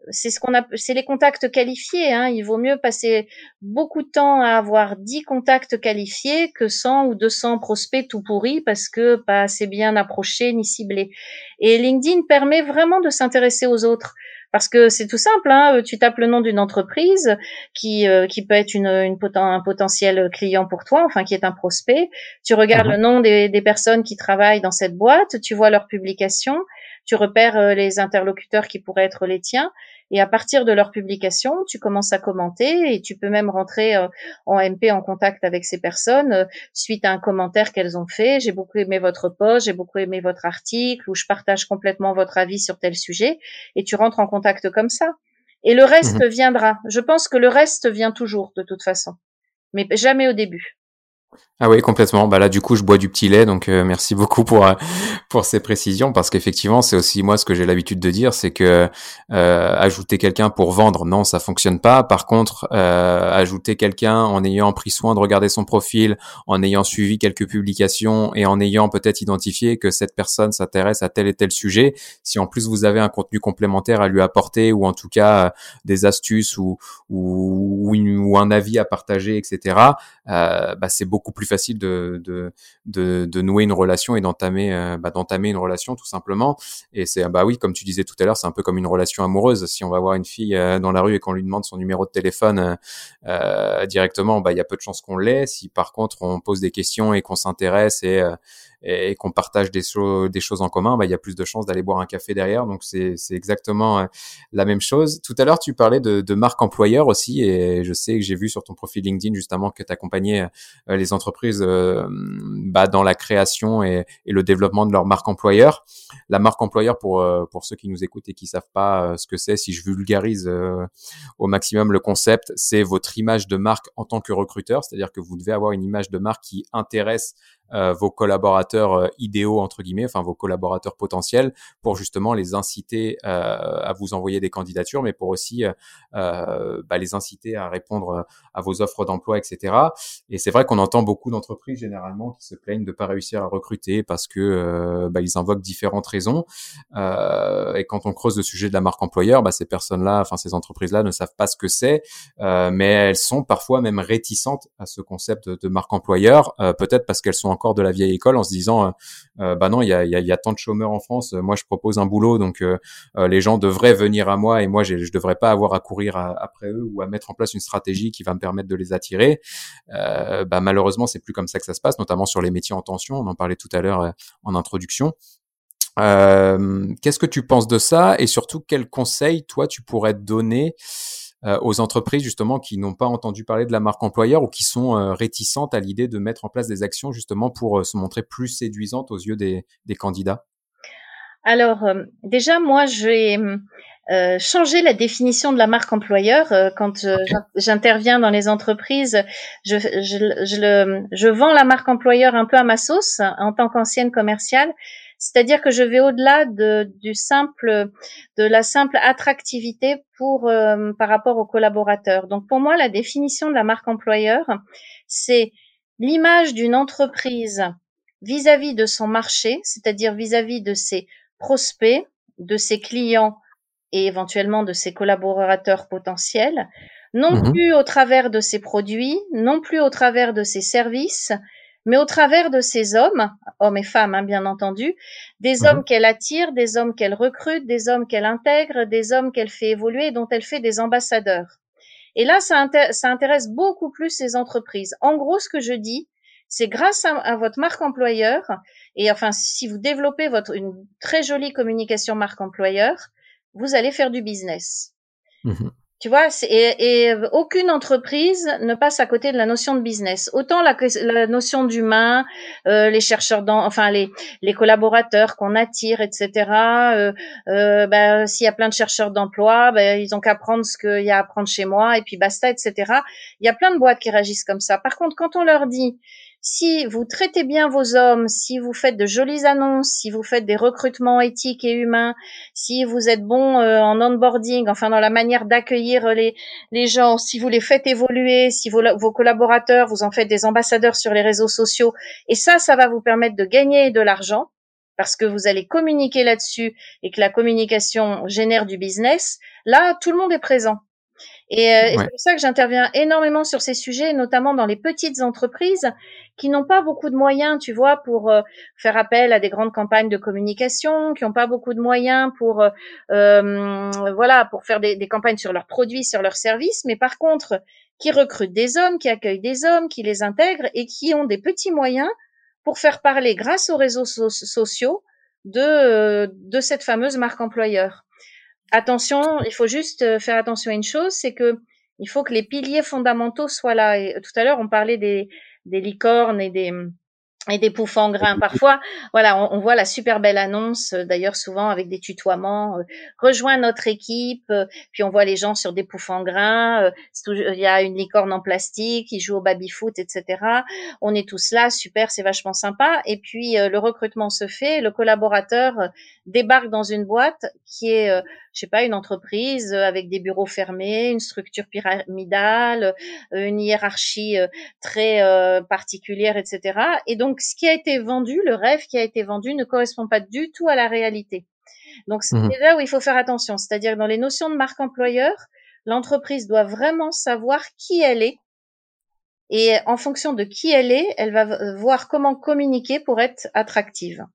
c'est ce qu'on a, c'est les contacts qualifiés. Hein. Il vaut mieux passer beaucoup de temps à avoir 10 contacts qualifiés que 100 ou 200 prospects tout pourris parce que pas assez bien approchés ni ciblés. Et LinkedIn permet vraiment de s'intéresser aux autres. Parce que c'est tout simple, hein, tu tapes le nom d'une entreprise qui, euh, qui peut être une, une un potentiel client pour toi, enfin qui est un prospect. Tu regardes mhm. le nom des, des personnes qui travaillent dans cette boîte, tu vois leurs publications, tu repères euh, les interlocuteurs qui pourraient être les tiens, et à partir de leur publication, tu commences à commenter et tu peux même rentrer euh, en MP en contact avec ces personnes euh, suite à un commentaire qu'elles ont fait. J'ai beaucoup aimé votre post, j'ai beaucoup aimé votre article, ou je partage complètement votre avis sur tel sujet, et tu rentres en contact comme ça. Et le reste mhm. viendra. Je pense que le reste vient toujours de toute façon, mais jamais au début. Ah oui, complètement. Bah là, du coup, je bois du petit lait, donc euh, merci beaucoup pour euh, pour ces précisions, parce qu'effectivement, c'est aussi moi ce que j'ai l'habitude de dire, c'est que euh, ajouter quelqu'un pour vendre, non, ça fonctionne pas. Par contre, ajouter quelqu'un en ayant pris soin de regarder son profil, en ayant suivi quelques publications et en ayant peut-être identifié que cette personne s'intéresse à tel et tel sujet, si en plus vous avez un contenu complémentaire à lui apporter ou en tout cas des astuces ou ou, ou, un avis à partager, etc. bah c'est beaucoup plus facile de, de, de, nouer une relation et d'entamer euh, bah, d'entamer une relation tout simplement. Et c'est bah oui, comme tu disais tout à l'heure, c'est un peu comme une relation amoureuse. Si on va voir une fille euh, dans la rue et qu'on lui demande son numéro de téléphone euh, directement, bah il y a peu de chances qu'on l'ait. Si par contre on pose des questions et qu'on s'intéresse et et, qu'on partage des, choses des choses en commun, bah, il y a plus de chances d'aller boire un café derrière. Donc c'est exactement euh, la même chose. Tout à l'heure, tu parlais de, de marque employeur aussi, et je sais que j'ai vu sur ton profil LinkedIn justement que tu accompagnais euh, les entreprises euh, bah, dans la création et, et, le développement de leur marque employeur. La marque employeur, pour, pour ceux qui nous écoutent et qui savent pas ce que c'est, si je vulgarise au maximum le concept, c'est votre image de marque en tant que recruteur, c'est-à-dire que vous devez avoir une image de marque qui intéresse euh, vos collaborateurs euh, idéaux entre guillemets, enfin vos collaborateurs potentiels, pour justement les inciter euh, à vous envoyer des candidatures, mais pour aussi bah, les inciter à répondre à vos offres d'emploi, etc. Et c'est vrai qu'on entend beaucoup d'entreprises généralement qui se plaignent de pas réussir à recruter parce que bah, ils invoquent différentes raisons. et quand on creuse le sujet de la marque employeur, bah, ces personnes-là, enfin ces entreprises-là, ne savent pas ce que c'est, mais elles sont parfois même réticentes à ce concept de, de marque employeur, peut-être parce qu'elles sont encore de la vieille école en se disant euh, euh, bah non il y a, y, a, y a, tant de chômeurs en France moi je propose un boulot donc euh, les gens devraient venir à moi et moi je devrais pas avoir à courir après eux ou à mettre en place une stratégie qui va me permettre de les attirer. Bah malheureusement c'est plus comme ça que ça se passe notamment sur les métiers en tension. On en parlait tout à l'heure en introduction. Qu'est-ce que tu penses de ça et surtout quels conseils toi tu pourrais donner aux entreprises justement qui n'ont pas entendu parler de la marque employeur ou qui sont réticentes à l'idée de mettre en place des actions justement pour se montrer plus séduisantes aux yeux des, des candidats? Alors déjà, moi, j'ai euh, changer la définition de la marque employeur. Euh, quand euh, j'interviens dans les entreprises, je, je, je, le, je vends la marque employeur un peu à ma sauce en tant qu'ancienne commerciale. C'est-à-dire que je vais au-delà de, du simple, de la simple attractivité pour euh, par rapport aux collaborateurs. Donc pour moi, la définition de la marque employeur, c'est l'image d'une entreprise vis-à-vis -vis de son marché, c'est-à-dire vis-à-vis de ses prospects, de ses clients et éventuellement de ses collaborateurs potentiels, non mmh plus au travers de ses produits, non plus au travers de ses services, mais au travers de ces hommes, hommes et femmes hein, bien entendu, des mmh hommes qu'elle attire, des hommes qu'elle recrute, des hommes qu'elle intègre, des hommes qu'elle fait évoluer, dont elle fait des ambassadeurs. Et là, ça, ça intéresse beaucoup plus ces entreprises. En gros, ce que je dis, c'est grâce à, à, votre marque employeur, et enfin, si vous développez votre une très jolie communication marque employeur, vous allez faire du business. Mmh tu vois, et, et, aucune entreprise ne passe à côté de la notion de business. Autant la, notion d'humain, euh, les chercheurs, dans, enfin les, collaborateurs qu'on attire, etc. Euh, euh, ben, S'il y a plein de chercheurs d'emploi, ben, ils ont qu'à prendre ce qu'il y a à prendre chez moi et puis basta, etc. Il y a plein de boîtes qui réagissent comme ça. Par contre, quand on leur dit si vous traitez bien vos hommes, si vous faites de jolies annonces, si vous faites des recrutements éthiques et humains, si vous êtes bon euh, en onboarding, enfin dans la manière d'accueillir les, les gens, si vous les faites évoluer, si vos, vos collaborateurs, vous en faites des ambassadeurs sur les réseaux sociaux, et ça, ça va vous permettre de gagner de l'argent parce que vous allez communiquer là-dessus et que la communication génère du business, là, tout le monde est présent. Et, euh, c'est pour ça que j'interviens énormément sur ces sujets, notamment dans les petites entreprises qui n'ont pas beaucoup de moyens, tu vois, pour euh, faire appel à des grandes campagnes de communication, qui n'ont pas beaucoup de moyens pour, euh, voilà, pour faire des, des, campagnes sur leurs produits, sur leurs services, mais par contre, qui recrutent des hommes, qui accueillent des hommes, qui les intègrent et qui ont des petits moyens pour faire parler, grâce aux réseaux sociaux, de, de cette fameuse marque employeur. Attention, il faut juste euh, faire attention à une chose, c'est que il faut que les piliers fondamentaux soient là. Et tout à l'heure, on parlait des licornes et des, et des poufs en grains parfois. Voilà, on, voit la super belle annonce, euh, d'ailleurs souvent avec des tutoiements. Euh, rejoins notre équipe, euh, puis on voit les gens sur des poufs en grains. il y a une licorne en plastique, qui joue au baby foot, etc. On est tous là, super, c'est vachement sympa. Et puis le recrutement se fait, le collaborateur débarque dans une boîte qui est, je sais pas, une entreprise avec des bureaux fermés, une structure pyramidale, une hiérarchie très particulière, etc. Et donc ce qui a été vendu, le rêve qui a été vendu ne correspond pas du tout à la réalité. Donc c'est mmh là où il faut faire attention, c'est-à-dire dans les notions de marque employeur, l'entreprise doit vraiment savoir qui elle est et en fonction de qui elle est, elle va voir comment communiquer pour être attractive.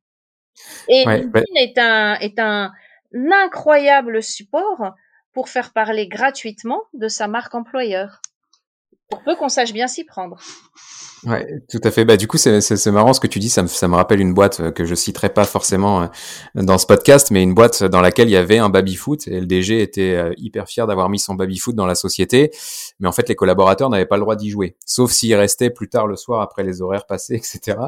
Et LinkedIn est un est un incroyable support pour faire parler gratuitement de sa marque employeur. Pour peu qu'on sache bien s'y prendre. Ouais, tout à fait. Bah, du coup, c'est marrant ce que tu dis. Ça me, ça me rappelle une boîte euh, que je citerai pas forcément euh, dans ce podcast, mais une boîte dans laquelle il y avait un baby foot et le DG était euh, hyper fier d'avoir mis son baby foot dans la société. Mais en fait, les collaborateurs n'avaient pas le droit d'y jouer, sauf s'ils restaient plus tard le soir après les horaires passés, etc.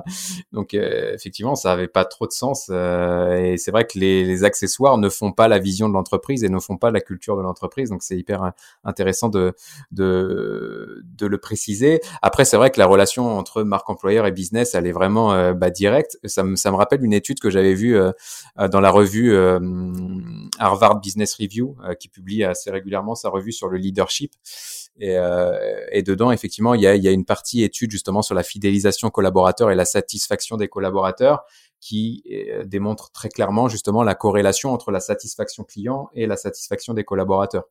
Donc, effectivement, ça avait pas trop de sens. et c'est vrai que les, les, accessoires ne font pas la vision de l'entreprise et ne font pas la culture de l'entreprise. Donc, c'est hyper intéressant de, de, de le préciser. Après, c'est vrai que la relation entre marque employeur et business, elle est vraiment euh, bah, directe. Ça me, ça me rappelle une étude que j'avais vue euh, euh, dans la revue Harvard Business Review, qui publie assez régulièrement sa revue sur le leadership. Et, et, dedans, effectivement, il y a, il y a une partie étude justement sur la fidélisation collaborateur et la satisfaction des collaborateurs qui démontre très clairement justement la corrélation entre la satisfaction client et la satisfaction des collaborateurs.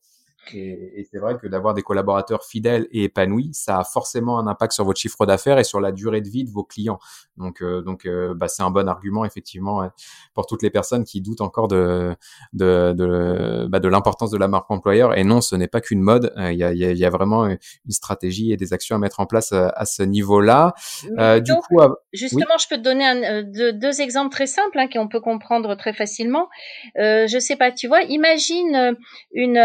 Et, et c'est vrai que d'avoir des collaborateurs fidèles et épanouis, ça a forcément un impact sur votre chiffre d'affaires et sur la durée de vie de vos clients. Donc, euh, donc, euh, bah, c'est un bon argument effectivement pour toutes les personnes qui doutent encore de de de, bah, de l'importance de la marque employeur. Et non, ce n'est pas qu'une mode. Euh, il y, a, y, a, y, a, vraiment une stratégie et des actions à mettre en place à, ce niveau-là. du coup, justement, je peux te donner un, deux, exemples très simples hein, qu'on peut comprendre très facilement. je sais pas, tu vois, imagine une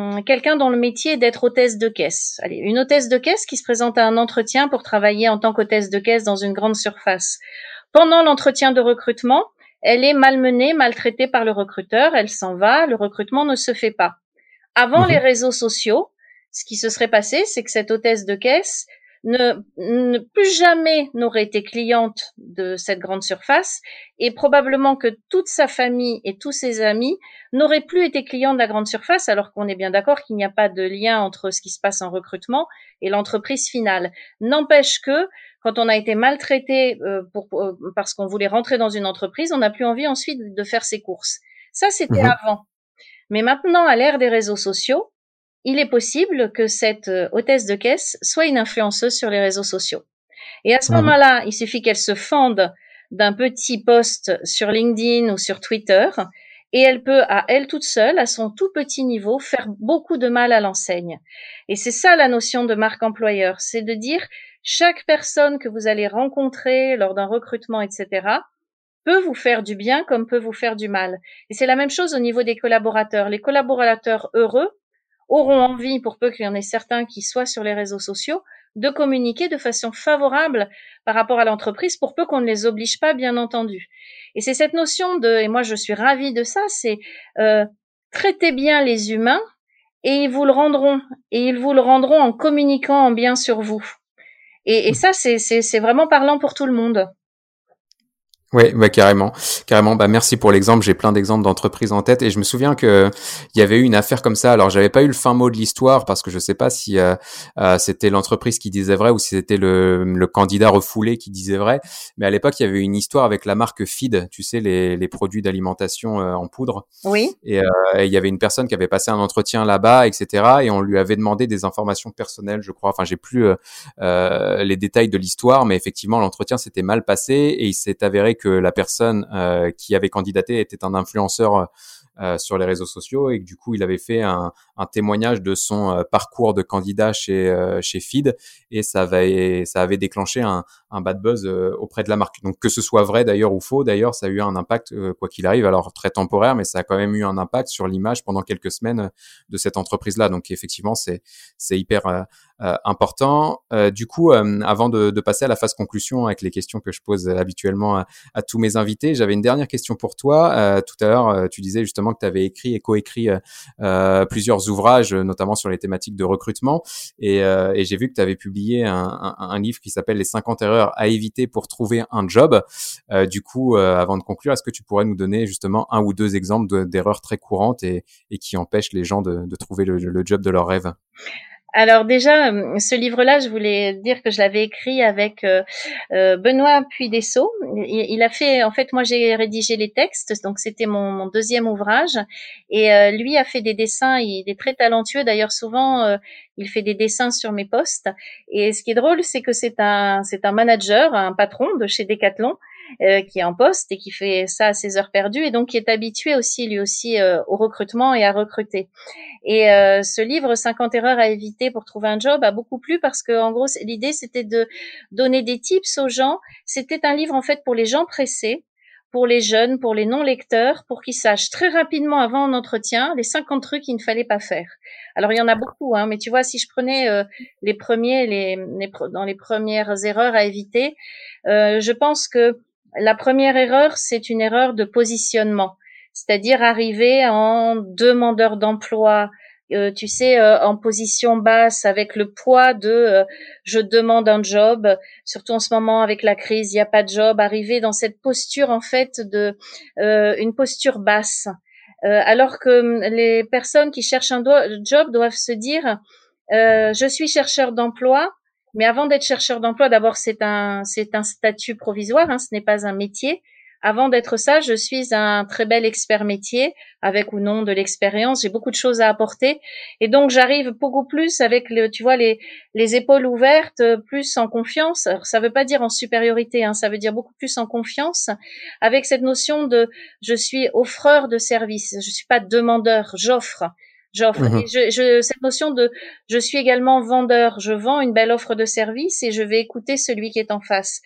hum, quelqu'un dont le métier est d'être hôtesse de caisse. Allez, une hôtesse de caisse qui se présente à un entretien pour travailler en tant qu'hôtesse de caisse dans une grande surface. Pendant l'entretien de recrutement, elle est malmenée, maltraitée par le recruteur, elle s'en va, le recrutement ne se fait pas. Avant mhm. les réseaux sociaux, ce qui se serait passé, c'est que cette hôtesse de caisse ne, plus jamais n'aurait été cliente de cette grande surface et probablement que toute sa famille et tous ses amis n'auraient plus été clients de la grande surface alors qu'on est bien d'accord qu'il n'y a pas de lien entre ce qui se passe en recrutement et l'entreprise finale. N'empêche que quand on a été maltraité euh, pour, euh, parce qu'on voulait rentrer dans une entreprise, on n'a plus envie ensuite de faire ses courses. Ça, c'était mhm. avant. Mais maintenant, à l'ère des réseaux sociaux, il est possible que cette euh, hôtesse de caisse soit une influenceuse sur les réseaux sociaux. Et à ce mhm. moment-là, il suffit qu'elle se fende d'un petit post sur LinkedIn ou sur Twitter et elle peut, à elle toute seule, à son tout petit niveau, faire beaucoup de mal à l'enseigne. Et c'est ça la notion de marque employeur, c'est de dire chaque personne que vous allez rencontrer lors d'un recrutement, etc., peut vous faire du bien comme peut vous faire du mal. Et c'est la même chose au niveau des collaborateurs. Les collaborateurs heureux auront envie, pour peu qu'il y en ait certains qui soient sur les réseaux sociaux, de communiquer de façon favorable par rapport à l'entreprise, pour peu qu'on ne les oblige pas, bien entendu. Et c'est cette notion de, et moi je suis ravie de ça, c'est euh, traiter bien les humains et ils vous le rendront, et ils vous le rendront en communiquant en bien sur vous. Et, et ça, c'est vraiment parlant pour tout le monde. Oui, bah carrément, carrément. Bah merci pour l'exemple. J'ai plein d'exemples d'entreprises en tête et je me souviens que il y avait eu une affaire comme ça. Alors j'avais pas eu le fin mot de l'histoire parce que je sais pas si euh, euh, c'était l'entreprise qui disait vrai ou si c'était le, le, candidat refoulé qui disait vrai. Mais à l'époque il y avait une histoire avec la marque Feed, tu sais les, les produits d'alimentation euh, en poudre. Oui. Et, il y avait une personne qui avait passé un entretien là-bas, etc. Et on lui avait demandé des informations personnelles, je crois. Enfin j'ai plus les détails de l'histoire, mais effectivement l'entretien s'était mal passé et il s'est avéré que la personne euh, qui avait candidaté était un influenceur euh, sur les réseaux sociaux et que du coup il avait fait un, un témoignage de son euh, parcours de candidat chez euh, chez Feed et ça avait ça avait déclenché un, un bad buzz auprès de la marque. Donc que ce soit vrai d'ailleurs ou faux, d'ailleurs ça a eu un impact quoi qu'il arrive, alors très temporaire, mais ça a quand même eu un impact sur l'image pendant quelques semaines de cette entreprise là. Donc effectivement c'est c'est hyper important. du coup, avant de, passer à la phase conclusion avec les questions que je pose habituellement à, à tous mes invités, j'avais une dernière question pour toi. tout à l'heure, tu disais justement que tu avais écrit et coécrit euh, euh, plusieurs ouvrages, notamment sur les thématiques de recrutement. Et, euh, j'ai vu que tu avais publié un, livre qui s'appelle Les 50 erreurs à éviter pour trouver un job. du coup, avant de conclure, est-ce que tu pourrais nous donner justement un ou deux exemples d'erreurs très courantes et, qui empêchent les gens de, de trouver le, le job de leur rêve alors déjà, euh, ce livre-là, je voulais dire que je l'avais écrit avec euh, euh Benoît Puydesseau. Il, a fait, en fait, moi j'ai rédigé les textes, donc c'était mon, deuxième ouvrage. Et lui a fait des dessins. Il est très talentueux. D'ailleurs, souvent, il fait des dessins sur mes postes. Et ce qui est drôle, c'est que c'est un, c'est un manager, un patron de chez Decathlon. Qui est en poste et qui fait ça à ses heures perdues et donc qui est habitué aussi lui aussi au recrutement et à recruter. Et euh, ce livre 50 erreurs à éviter pour trouver un job a beaucoup plu parce que en gros l'idée c'était de donner des tips aux gens. C'était un livre en fait pour les gens pressés, pour les jeunes, pour les non lecteurs, pour qu'ils sachent très rapidement avant un entretien les 50 trucs qu'il ne fallait pas faire. Alors il y en a beaucoup, hein, mais tu vois si je prenais euh, les premiers, les, dans les premières erreurs à éviter, euh, je pense que la première erreur c'est une erreur de positionnement. C'est-à-dire arriver en demandeur d'emploi, euh, tu sais, euh, en position basse, avec le poids de euh, je demande un job, surtout en ce moment avec la crise, il n'y a pas de job, arriver dans cette posture en fait de une posture basse, alors que hum, les personnes qui cherchent un job doivent se dire je suis chercheur d'emploi, mais avant d'être chercheur d'emploi, d'abord c'est un c'est un statut provisoire, hein, ce n'est pas un métier. Avant d'être ça, je suis un très bel expert métier, avec ou non de l'expérience. J'ai beaucoup de choses à apporter, et donc j'arrive beaucoup plus avec, le, tu vois, les, les épaules ouvertes, plus en confiance. Alors, ça veut pas dire en supériorité, hein, ça veut dire beaucoup plus en confiance, avec cette notion de je suis offreur de service, je suis pas demandeur, j'offre. J'offre. Mhm. Je, je, cette notion de je suis également vendeur, je vends une belle offre de service et je vais écouter celui qui est en face.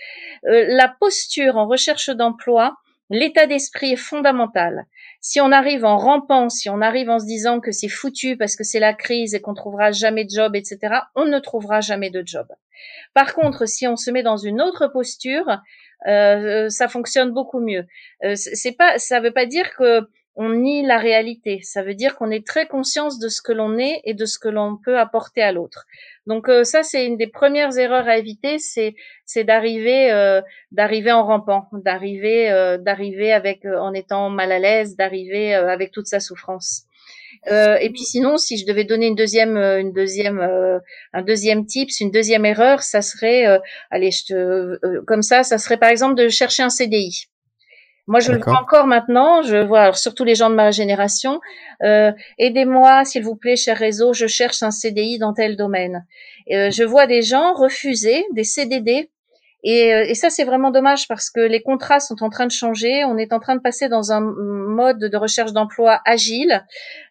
Euh, la posture en recherche d'emploi, L'état d'esprit est fondamental. Si on arrive en rampant, si on arrive en se disant que c'est foutu parce que c'est la crise et qu'on trouvera jamais de job, etc., on ne trouvera jamais de job. Par contre, si on se met dans une autre posture, euh, ça fonctionne beaucoup mieux. Euh, c'est pas, ça veut pas dire que on nie la réalité. Ça veut dire qu'on est très conscience de ce que l'on est et de ce que l'on peut apporter à l'autre. Donc euh, ça, c'est une des premières erreurs à éviter, c'est d'arriver euh, d'arriver en rampant, d'arriver euh, d'arriver avec en étant mal à l'aise, d'arriver avec toute sa souffrance. et puis sinon, si je devais donner une deuxième, une deuxième, un deuxième tips, une deuxième erreur, ça serait, allez, je te, comme ça, ça serait par exemple de chercher un CDI. Moi, je le vois encore maintenant. Je vois alors, surtout les gens de ma génération. Euh, Aidez-moi, s'il vous plaît, cher réseau. Je cherche un CDI dans tel domaine. Euh, je vois des gens refuser des CDD. Et, euh, et ça, c'est vraiment dommage parce que les contrats sont en train de changer. On est en train de passer dans un mode de recherche d'emploi agile.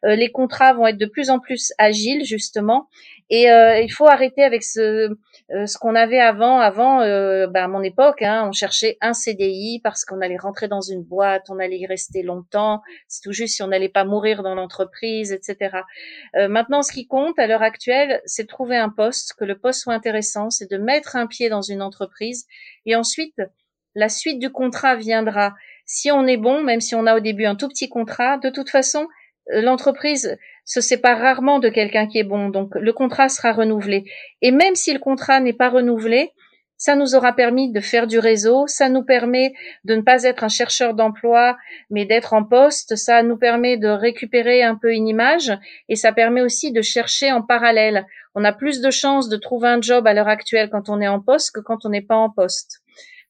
Euh, les contrats vont être de plus en plus agiles, justement. Et euh, il faut arrêter avec ce, euh, ce qu'on avait avant. Avant, euh, bah, à mon époque, hein, on cherchait un CDI parce qu'on allait rentrer dans une boîte, on allait y rester longtemps. C'est tout juste si on n'allait pas mourir dans l'entreprise, etc. Euh, maintenant, ce qui compte à l'heure actuelle, c'est de trouver un poste, que le poste soit intéressant, c'est de mettre un pied dans une entreprise. Et ensuite, la suite du contrat viendra. Si on est bon, même si on a au début un tout petit contrat, de toute façon, l'entreprise se sépare rarement de quelqu'un qui est bon, donc le contrat sera renouvelé. Et même si le contrat n'est pas renouvelé, ça nous aura permis de faire du réseau, ça nous permet de ne pas être un chercheur d'emploi, mais d'être en poste, ça nous permet de récupérer un peu une image et ça permet aussi de chercher en parallèle. On a plus de chances de trouver un job à l'heure actuelle quand on est en poste que quand on n'est pas en poste.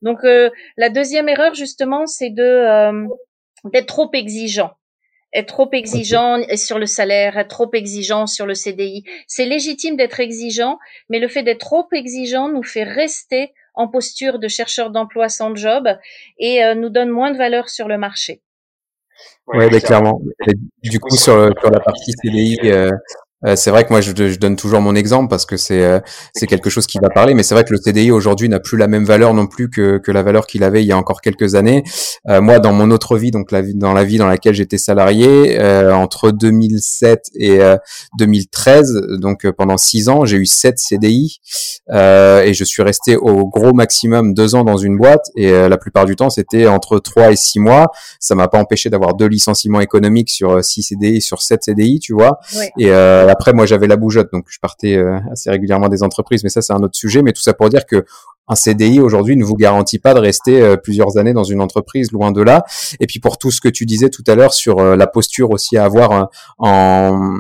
Donc euh, la deuxième erreur justement, c'est de euh, d'être trop exigeant être trop exigeant sur le salaire, être trop exigeant sur le CDI. C'est légitime d'être exigeant, mais le fait d'être trop exigeant nous fait rester en posture de chercheur d'emploi sans job et euh, nous donne moins de valeur sur le marché. Oui, ouais, clairement. du coup, sur, sur la partie CDI, euh, c'est vrai que moi je, je, donne toujours mon exemple parce que c'est euh, c'est quelque chose qui va parler, mais c'est vrai que le TDI aujourd'hui n'a plus la même valeur non plus que, que la valeur qu'il avait il y a encore quelques années. Euh, moi, dans mon autre vie, donc la vie, dans la vie dans laquelle j'étais salarié, entre 2007 et 2013, donc pendant six ans, j'ai eu sept CDI et je suis resté au gros maximum deux ans dans une boîte et la plupart du temps c'était entre trois et six mois. Ça m'a pas empêché d'avoir deux licenciements économiques sur six CDI sur sept CDI, tu vois. Et après, moi, j'avais la bougeotte, donc je partais euh, assez régulièrement des entreprises, mais ça, c'est un autre sujet. Mais tout ça pour dire que un CDI aujourd'hui ne vous garantit pas de rester euh, plusieurs années dans une entreprise, loin de là. Et puis pour tout ce que tu disais tout à l'heure sur euh, la posture aussi à avoir en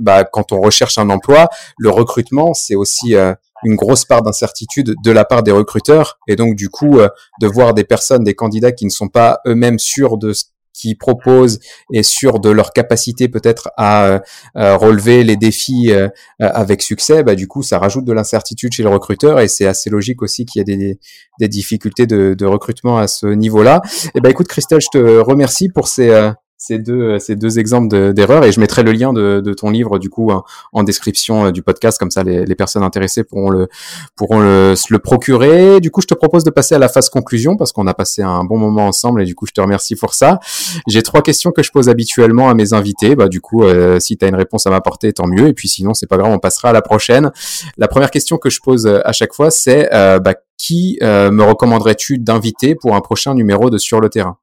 bah, quand on recherche un emploi, le recrutement, c'est aussi une grosse part d'incertitude de la part des recruteurs et donc du coup de voir des personnes, des candidats qui ne sont pas eux-mêmes sûrs de qui proposent et sur de leur capacité peut-être à euh, relever les défis euh, avec succès, bah, du coup, ça rajoute de l'incertitude chez le recruteur et c'est assez logique aussi qu'il y ait des, des difficultés de, recrutement à ce niveau-là. Et eh ben, écoute, Christelle, je te remercie pour ces euh, ces deux, euh, ces deux exemples d'erreurs et je mettrai le lien de, de ton livre du coup en, description euh, du podcast comme ça les, les, personnes intéressées pourront le pourront le, le procurer. Du coup, je te propose de passer à la phase conclusion parce qu'on a passé un bon moment ensemble et du coup, je te remercie pour ça. J'ai trois questions que je pose habituellement à mes invités. Bah du coup, euh, si tu as une réponse à m'apporter, tant mieux. Et puis sinon, c'est pas grave, on passera à la prochaine. La première question que je pose à chaque fois, c'est bah, qui me recommanderais-tu d'inviter pour un prochain numéro de Sur le terrain?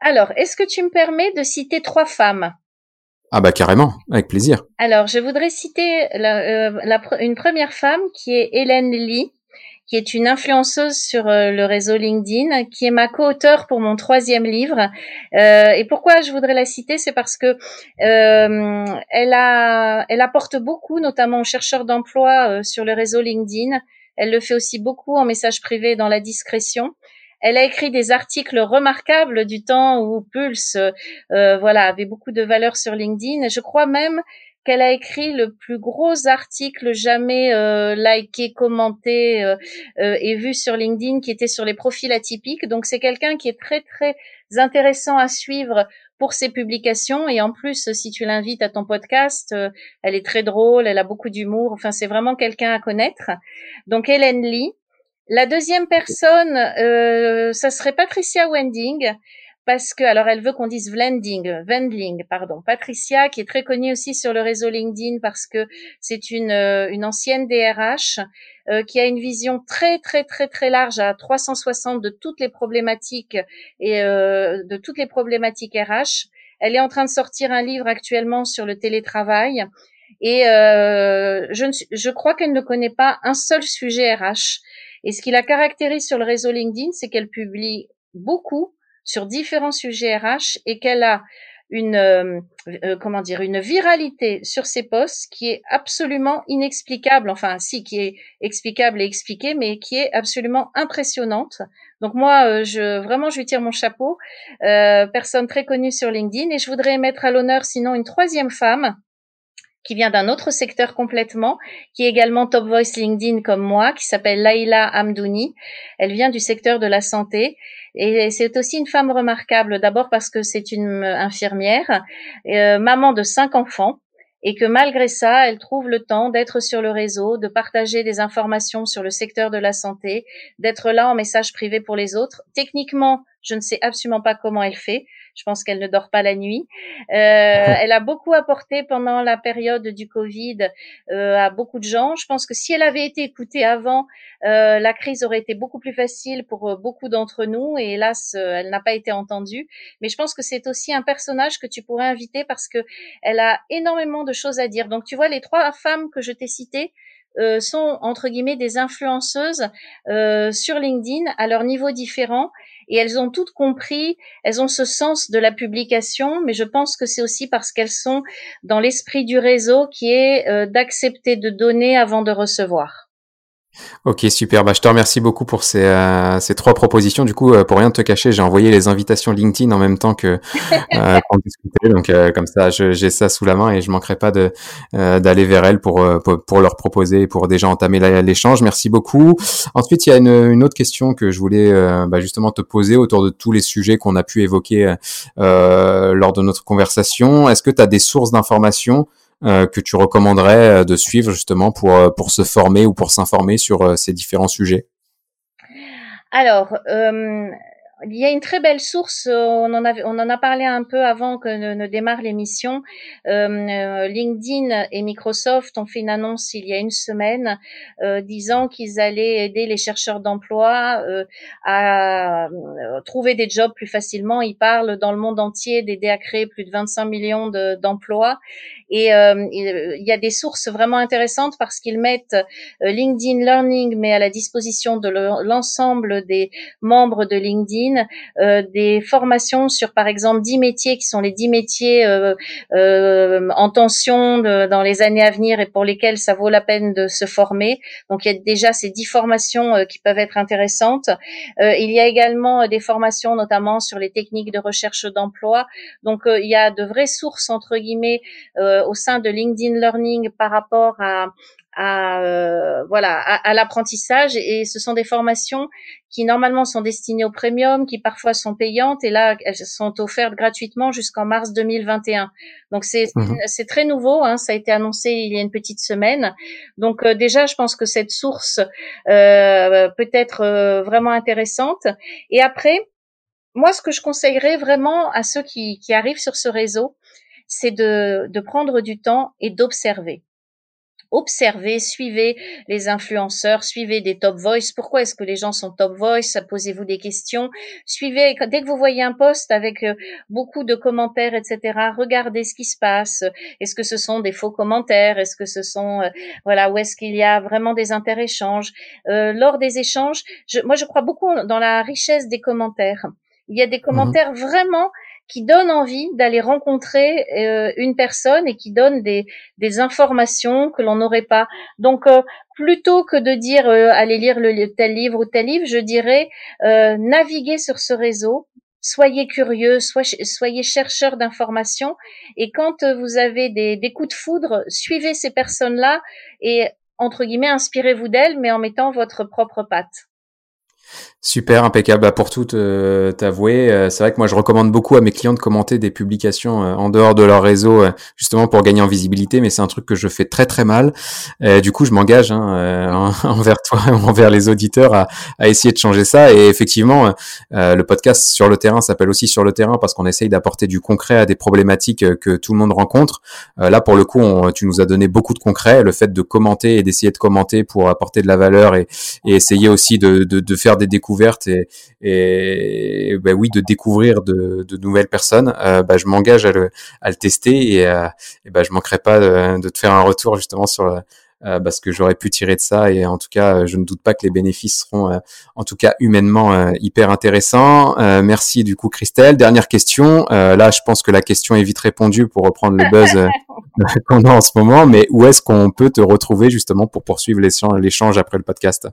Alors, est-ce que tu me permets de citer trois femmes? Ah bah carrément, avec plaisir. Alors, je voudrais citer la, euh, une première femme qui est Hélène Lee, qui est une influenceuse sur euh, le réseau LinkedIn, qui est ma co-auteure pour mon troisième livre. Euh, et pourquoi je voudrais la citer, c'est parce que elle a, elle apporte beaucoup, notamment aux chercheurs d'emploi sur le réseau LinkedIn. Elle le fait aussi beaucoup en message privé dans la discrétion. Elle a écrit des articles remarquables du temps où Pulse, euh, voilà, avait beaucoup de valeur sur LinkedIn. Je crois même qu'elle a écrit le plus gros article jamais euh, liké, commenté euh, euh, et vu sur LinkedIn, qui était sur les profils atypiques. Donc c'est quelqu'un qui est très très intéressant à suivre pour ses publications et en plus si tu l'invites à ton podcast, elle est très drôle, elle a beaucoup d'humour. Enfin c'est vraiment quelqu'un à connaître. Donc Hélène Lee. La deuxième personne, euh, ça serait Patricia Wending parce que alors elle veut qu'on dise Vlending, Wendling, pardon, Patricia qui est très connue aussi sur le réseau LinkedIn parce que c'est une euh, une ancienne DRH euh, qui a une vision très très très très large à 360 de toutes les problématiques et euh, de toutes les problématiques RH. Elle est en train de sortir un livre actuellement sur le télétravail et euh, je, ne, je crois qu'elle ne connaît pas un seul sujet RH. Et ce qui la caractérise sur le réseau LinkedIn, c'est qu'elle publie beaucoup sur différents sujets RH et qu'elle a une euh, euh, comment dire une viralité sur ses posts qui est absolument inexplicable enfin si qui est explicable et expliquée mais qui est absolument impressionnante. Donc moi euh, je vraiment je lui tire mon chapeau. Personne très connue sur LinkedIn et je voudrais mettre à l'honneur sinon une troisième femme qui vient d'un autre secteur complètement, qui est également Top Voice LinkedIn comme moi, qui s'appelle Laila Amdouni. Elle vient du secteur de la santé et c'est aussi une femme remarquable, d'abord parce que c'est une infirmière, euh, maman de cinq enfants, et que malgré ça, elle trouve le temps d'être sur le réseau, de partager des informations sur le secteur de la santé, d'être là en message privé pour les autres. Techniquement, je ne sais absolument pas comment elle fait. Je pense qu'elle ne dort pas la nuit. Euh, elle a beaucoup apporté pendant la période du Covid euh, à beaucoup de gens. Je pense que si elle avait été écoutée avant, euh, la crise aurait été beaucoup plus facile pour beaucoup d'entre nous. Et hélas, elle n'a pas été entendue. Mais je pense que c'est aussi un personnage que tu pourrais inviter parce que elle a énormément de choses à dire. Donc tu vois, les trois femmes que je t'ai citées, euh, sont entre guillemets des influenceuses euh, sur LinkedIn à leur niveau différent et elles ont toutes compris, elles ont ce sens de la publication, mais je pense que c'est aussi parce qu'elles sont dans l'esprit du réseau qui est euh, d'accepter de donner avant de recevoir. Ok, super. Bah, je te remercie beaucoup pour ces, euh, ces trois propositions. Du coup, euh, pour rien te cacher, j'ai envoyé les invitations LinkedIn en même temps que euh, qu'on discutait. Donc, euh, comme ça, j'ai ça sous la main et je manquerai pas de d'aller vers elles pour, pour, leur proposer, pour déjà entamer l'échange. Merci beaucoup. Ensuite, il y a une, une, autre question que je voulais bah, justement te poser autour de tous les sujets qu'on a pu évoquer lors de notre conversation. Est-ce que tu as des sources d'informations euh, que tu recommanderais euh, de suivre justement pour, euh, pour se former ou pour s'informer sur ces différents sujets? Alors, il y a une très belle source, euh, on en, on en a parlé un peu avant que ne, démarre l'émission. Euh, euh, LinkedIn et Microsoft ont fait une annonce il y a une semaine disant qu'ils allaient aider les chercheurs d'emploi à trouver des jobs plus facilement. Ils parlent dans le monde entier d'aider à créer plus de 25 millions d'emplois. et il y a des sources vraiment intéressantes parce qu'ils mettent LinkedIn Learning, mais à la disposition de l'ensemble des membres de LinkedIn euh, des formations sur par exemple 10 métiers qui sont les 10 métiers euh, euh, en tension dans les années à venir et pour lesquels ça vaut la peine de se former. Donc il y a déjà ces 10 formations qui peuvent être intéressantes. il y a également des formations notamment sur les techniques de recherche d'emploi. Donc il y a de vraies sources entre guillemets au sein de LinkedIn Learning par rapport à, à euh, voilà à, l'apprentissage et ce sont des formations qui normalement sont destinées au premium, qui parfois sont payantes et là elles sont offertes gratuitement jusqu'en mars 2021. Donc c'est mhm. c'est très nouveau, hein, ça a été annoncé il y a une petite semaine. Donc euh, déjà je pense que cette source euh, peut être euh, vraiment intéressante. Et après moi ce que je conseillerais vraiment à ceux qui, qui arrivent sur ce réseau, c'est de, de prendre du temps et d'observer observez, suivez les influenceurs, suivez des top voice. Pourquoi est-ce que les gens sont top voice? Posez-vous des questions. Suivez, dès que vous voyez un post avec euh, beaucoup de commentaires, etc., regardez ce qui se passe. Est-ce que ce sont des faux commentaires? Est-ce que ce sont, euh, voilà, où est-ce qu'il y a vraiment des interéchanges? Euh, Lors des échanges, moi je crois beaucoup dans la richesse des commentaires. Il y a des mmh commentaires vraiment qui donne envie d'aller rencontrer euh, une personne et qui donne des, informations que l'on n'aurait pas. Donc, euh, plutôt que de dire euh, allez lire le, tel livre ou tel livre, je dirais naviguer sur ce réseau. Soyez curieux, soyez, soyez chercheurs d'informations et quand vous avez des, des coups de foudre, suivez ces personnes-là et entre guillemets inspirez-vous d'elles, mais en mettant votre propre patte. Super, impeccable. Bah, pour tout euh, t'avouer, euh, c'est vrai que moi je recommande beaucoup à mes clients de commenter des publications euh, en dehors de leur réseau, justement pour gagner en visibilité, mais c'est un truc que je fais très très mal. du coup, je m'engage hein, envers toi, envers les auditeurs, à, essayer de changer ça. Et effectivement, le podcast sur le terrain s'appelle aussi sur le terrain parce qu'on essaye d'apporter du concret à des problématiques que tout le monde rencontre. là, pour le coup, tu nous as donné beaucoup de concret. Le fait de commenter et d'essayer de commenter pour apporter de la valeur et, essayer aussi de faire des découvertes et, et bah oui de découvrir de, de nouvelles personnes, euh, bah, je m'engage à le, à le tester et, euh, et bah, je manquerai pas de, de, te faire un retour justement sur euh, bah, ce que j'aurais pu tirer de ça et en tout cas je ne doute pas que les bénéfices seront euh, en tout cas humainement euh, hyper intéressants. merci du coup Christelle. Dernière question. là je pense que la question est vite répondue pour reprendre le buzz qu'on a en ce moment, mais où est-ce qu'on peut te retrouver justement pour poursuivre l'échange après le podcast?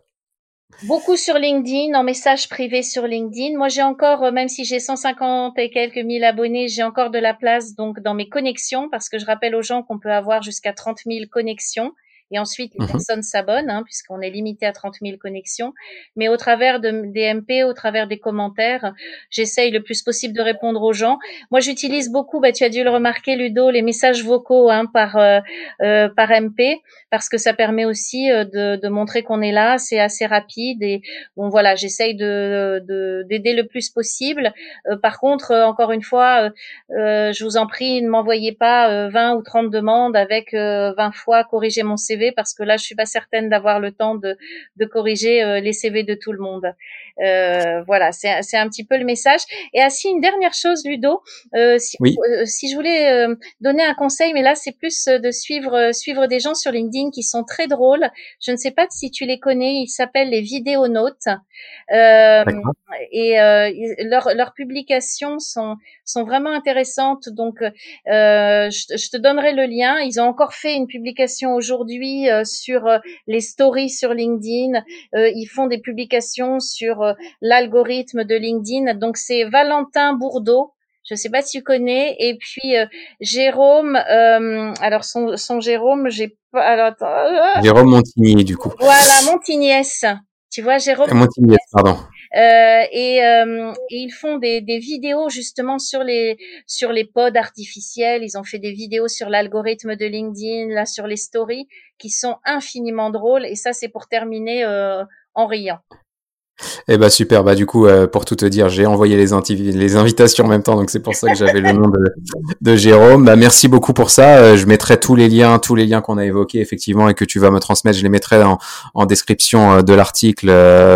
Beaucoup sur LinkedIn, en message privé sur LinkedIn. Moi, j'ai encore, euh, même si j'ai 150 et quelques mille abonnés, j'ai encore de la place donc dans mes connexions parce que je rappelle aux gens qu'on peut avoir jusqu'à 30 000 connexions et ensuite les mmh personnes s'abonnent hein, puisqu'on est limité à 30 000 connexions. Mais au travers de, des MP, au travers des commentaires, j'essaye le plus possible de répondre aux gens. Moi, j'utilise beaucoup, bah, tu as dû le remarquer, Ludo, les messages vocaux hein, par euh, euh, par MP parce que ça permet aussi euh, de, de montrer qu'on est là. C'est assez rapide et bon voilà, j'essaye de d'aider le plus possible. par contre, encore une fois, je vous en prie, ne m'envoyez pas 20 ou 30 demandes avec 20 fois corriger mon CV parce que là, je suis pas certaine d'avoir le temps de, de corriger euh, les CV de tout le monde. Euh, voilà, c'est, un petit peu le message. Et ainsi, une dernière chose, Ludo, euh, si, si je voulais donner un conseil, mais là, c'est plus de suivre suivre des gens sur LinkedIn qui sont très drôles. Je ne sais pas si tu les connais. Ils s'appellent les vidéonautes. Et leurs, publications sont sont vraiment intéressantes. Donc, je, je, te donnerai le lien. Ils ont encore fait une publication aujourd'hui euh, sur euh, les stories sur LinkedIn. ils font des publications sur l'algorithme de LinkedIn. Donc, c'est Valentin Bourdeau. Je sais pas si tu connais. Et puis Jérôme. alors son, son Jérôme, j'ai pas. Alors, Jérôme Montigny, du coup. Voilà, Montignès. Tu vois, Jérôme. Montigny, pardon. Euh, et, euh, et, ils font des, des, vidéos justement sur les sur les pods artificiels. Ils ont fait des vidéos sur l'algorithme de LinkedIn, là sur les stories, qui sont infiniment drôles. Et ça, c'est pour terminer euh, en riant. Eh bah super, bah du coup euh, pour tout te dire, j'ai envoyé les, les invitations en même temps, donc c'est pour ça que j'avais le nom de, Jérôme. Bah merci beaucoup pour ça. Euh, je mettrai tous les liens, tous les liens qu'on a évoqués effectivement et que tu vas me transmettre, je les mettrai en, en description euh, de l'article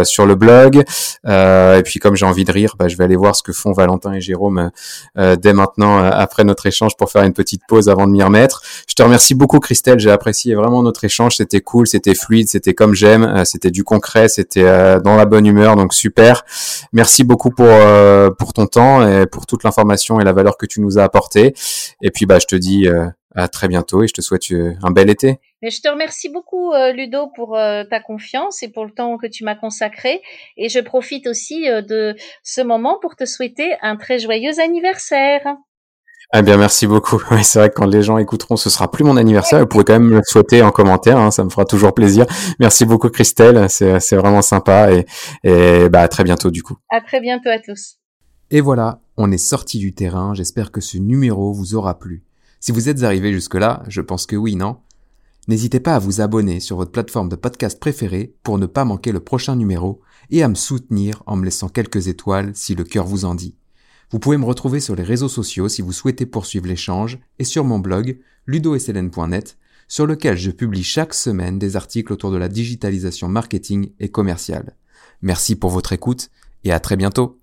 sur le blog. et puis comme j'ai envie de rire, bah, je vais aller voir ce que font Valentin et Jérôme dès maintenant après notre échange pour faire une petite pause avant de m'y remettre. Je te remercie beaucoup Christelle, j'ai apprécié vraiment notre échange, c'était cool, c'était fluide, c'était comme j'aime, c'était du concret, c'était dans la bonne humeur, donc super. Merci beaucoup pour euh, pour ton temps et pour toute l'information et la valeur que tu nous as apporté. Et puis bah je te dis euh, à très bientôt et je te souhaite euh, un bel été. Mais je te remercie beaucoup Ludo pour ta confiance et pour le temps que tu m'as consacré et je profite aussi de ce moment pour te souhaiter un très joyeux anniversaire. Eh bien, merci beaucoup. Oui, c'est vrai que quand les gens écouteront, ce sera plus mon anniversaire. Vous pouvez quand même le souhaiter en commentaire, hein, ça me fera toujours plaisir. Merci beaucoup, Christelle. C'est, c'est vraiment sympa et, et bah, à très bientôt du coup. À très bientôt à tous. Et voilà, on est sorti du terrain. J'espère que ce numéro vous aura plu. Si vous êtes arrivé jusque-là, je pense que oui, non? N'hésitez pas à vous abonner sur votre plateforme de podcast préférée pour ne pas manquer le prochain numéro et à me soutenir en me laissant quelques étoiles si le cœur vous en dit. Vous pouvez me retrouver sur les réseaux sociaux si vous souhaitez poursuivre l'échange et sur mon blog ludosln.net sur lequel je publie chaque semaine des articles autour de la digitalisation marketing et commerciale. Merci pour votre écoute et à très bientôt.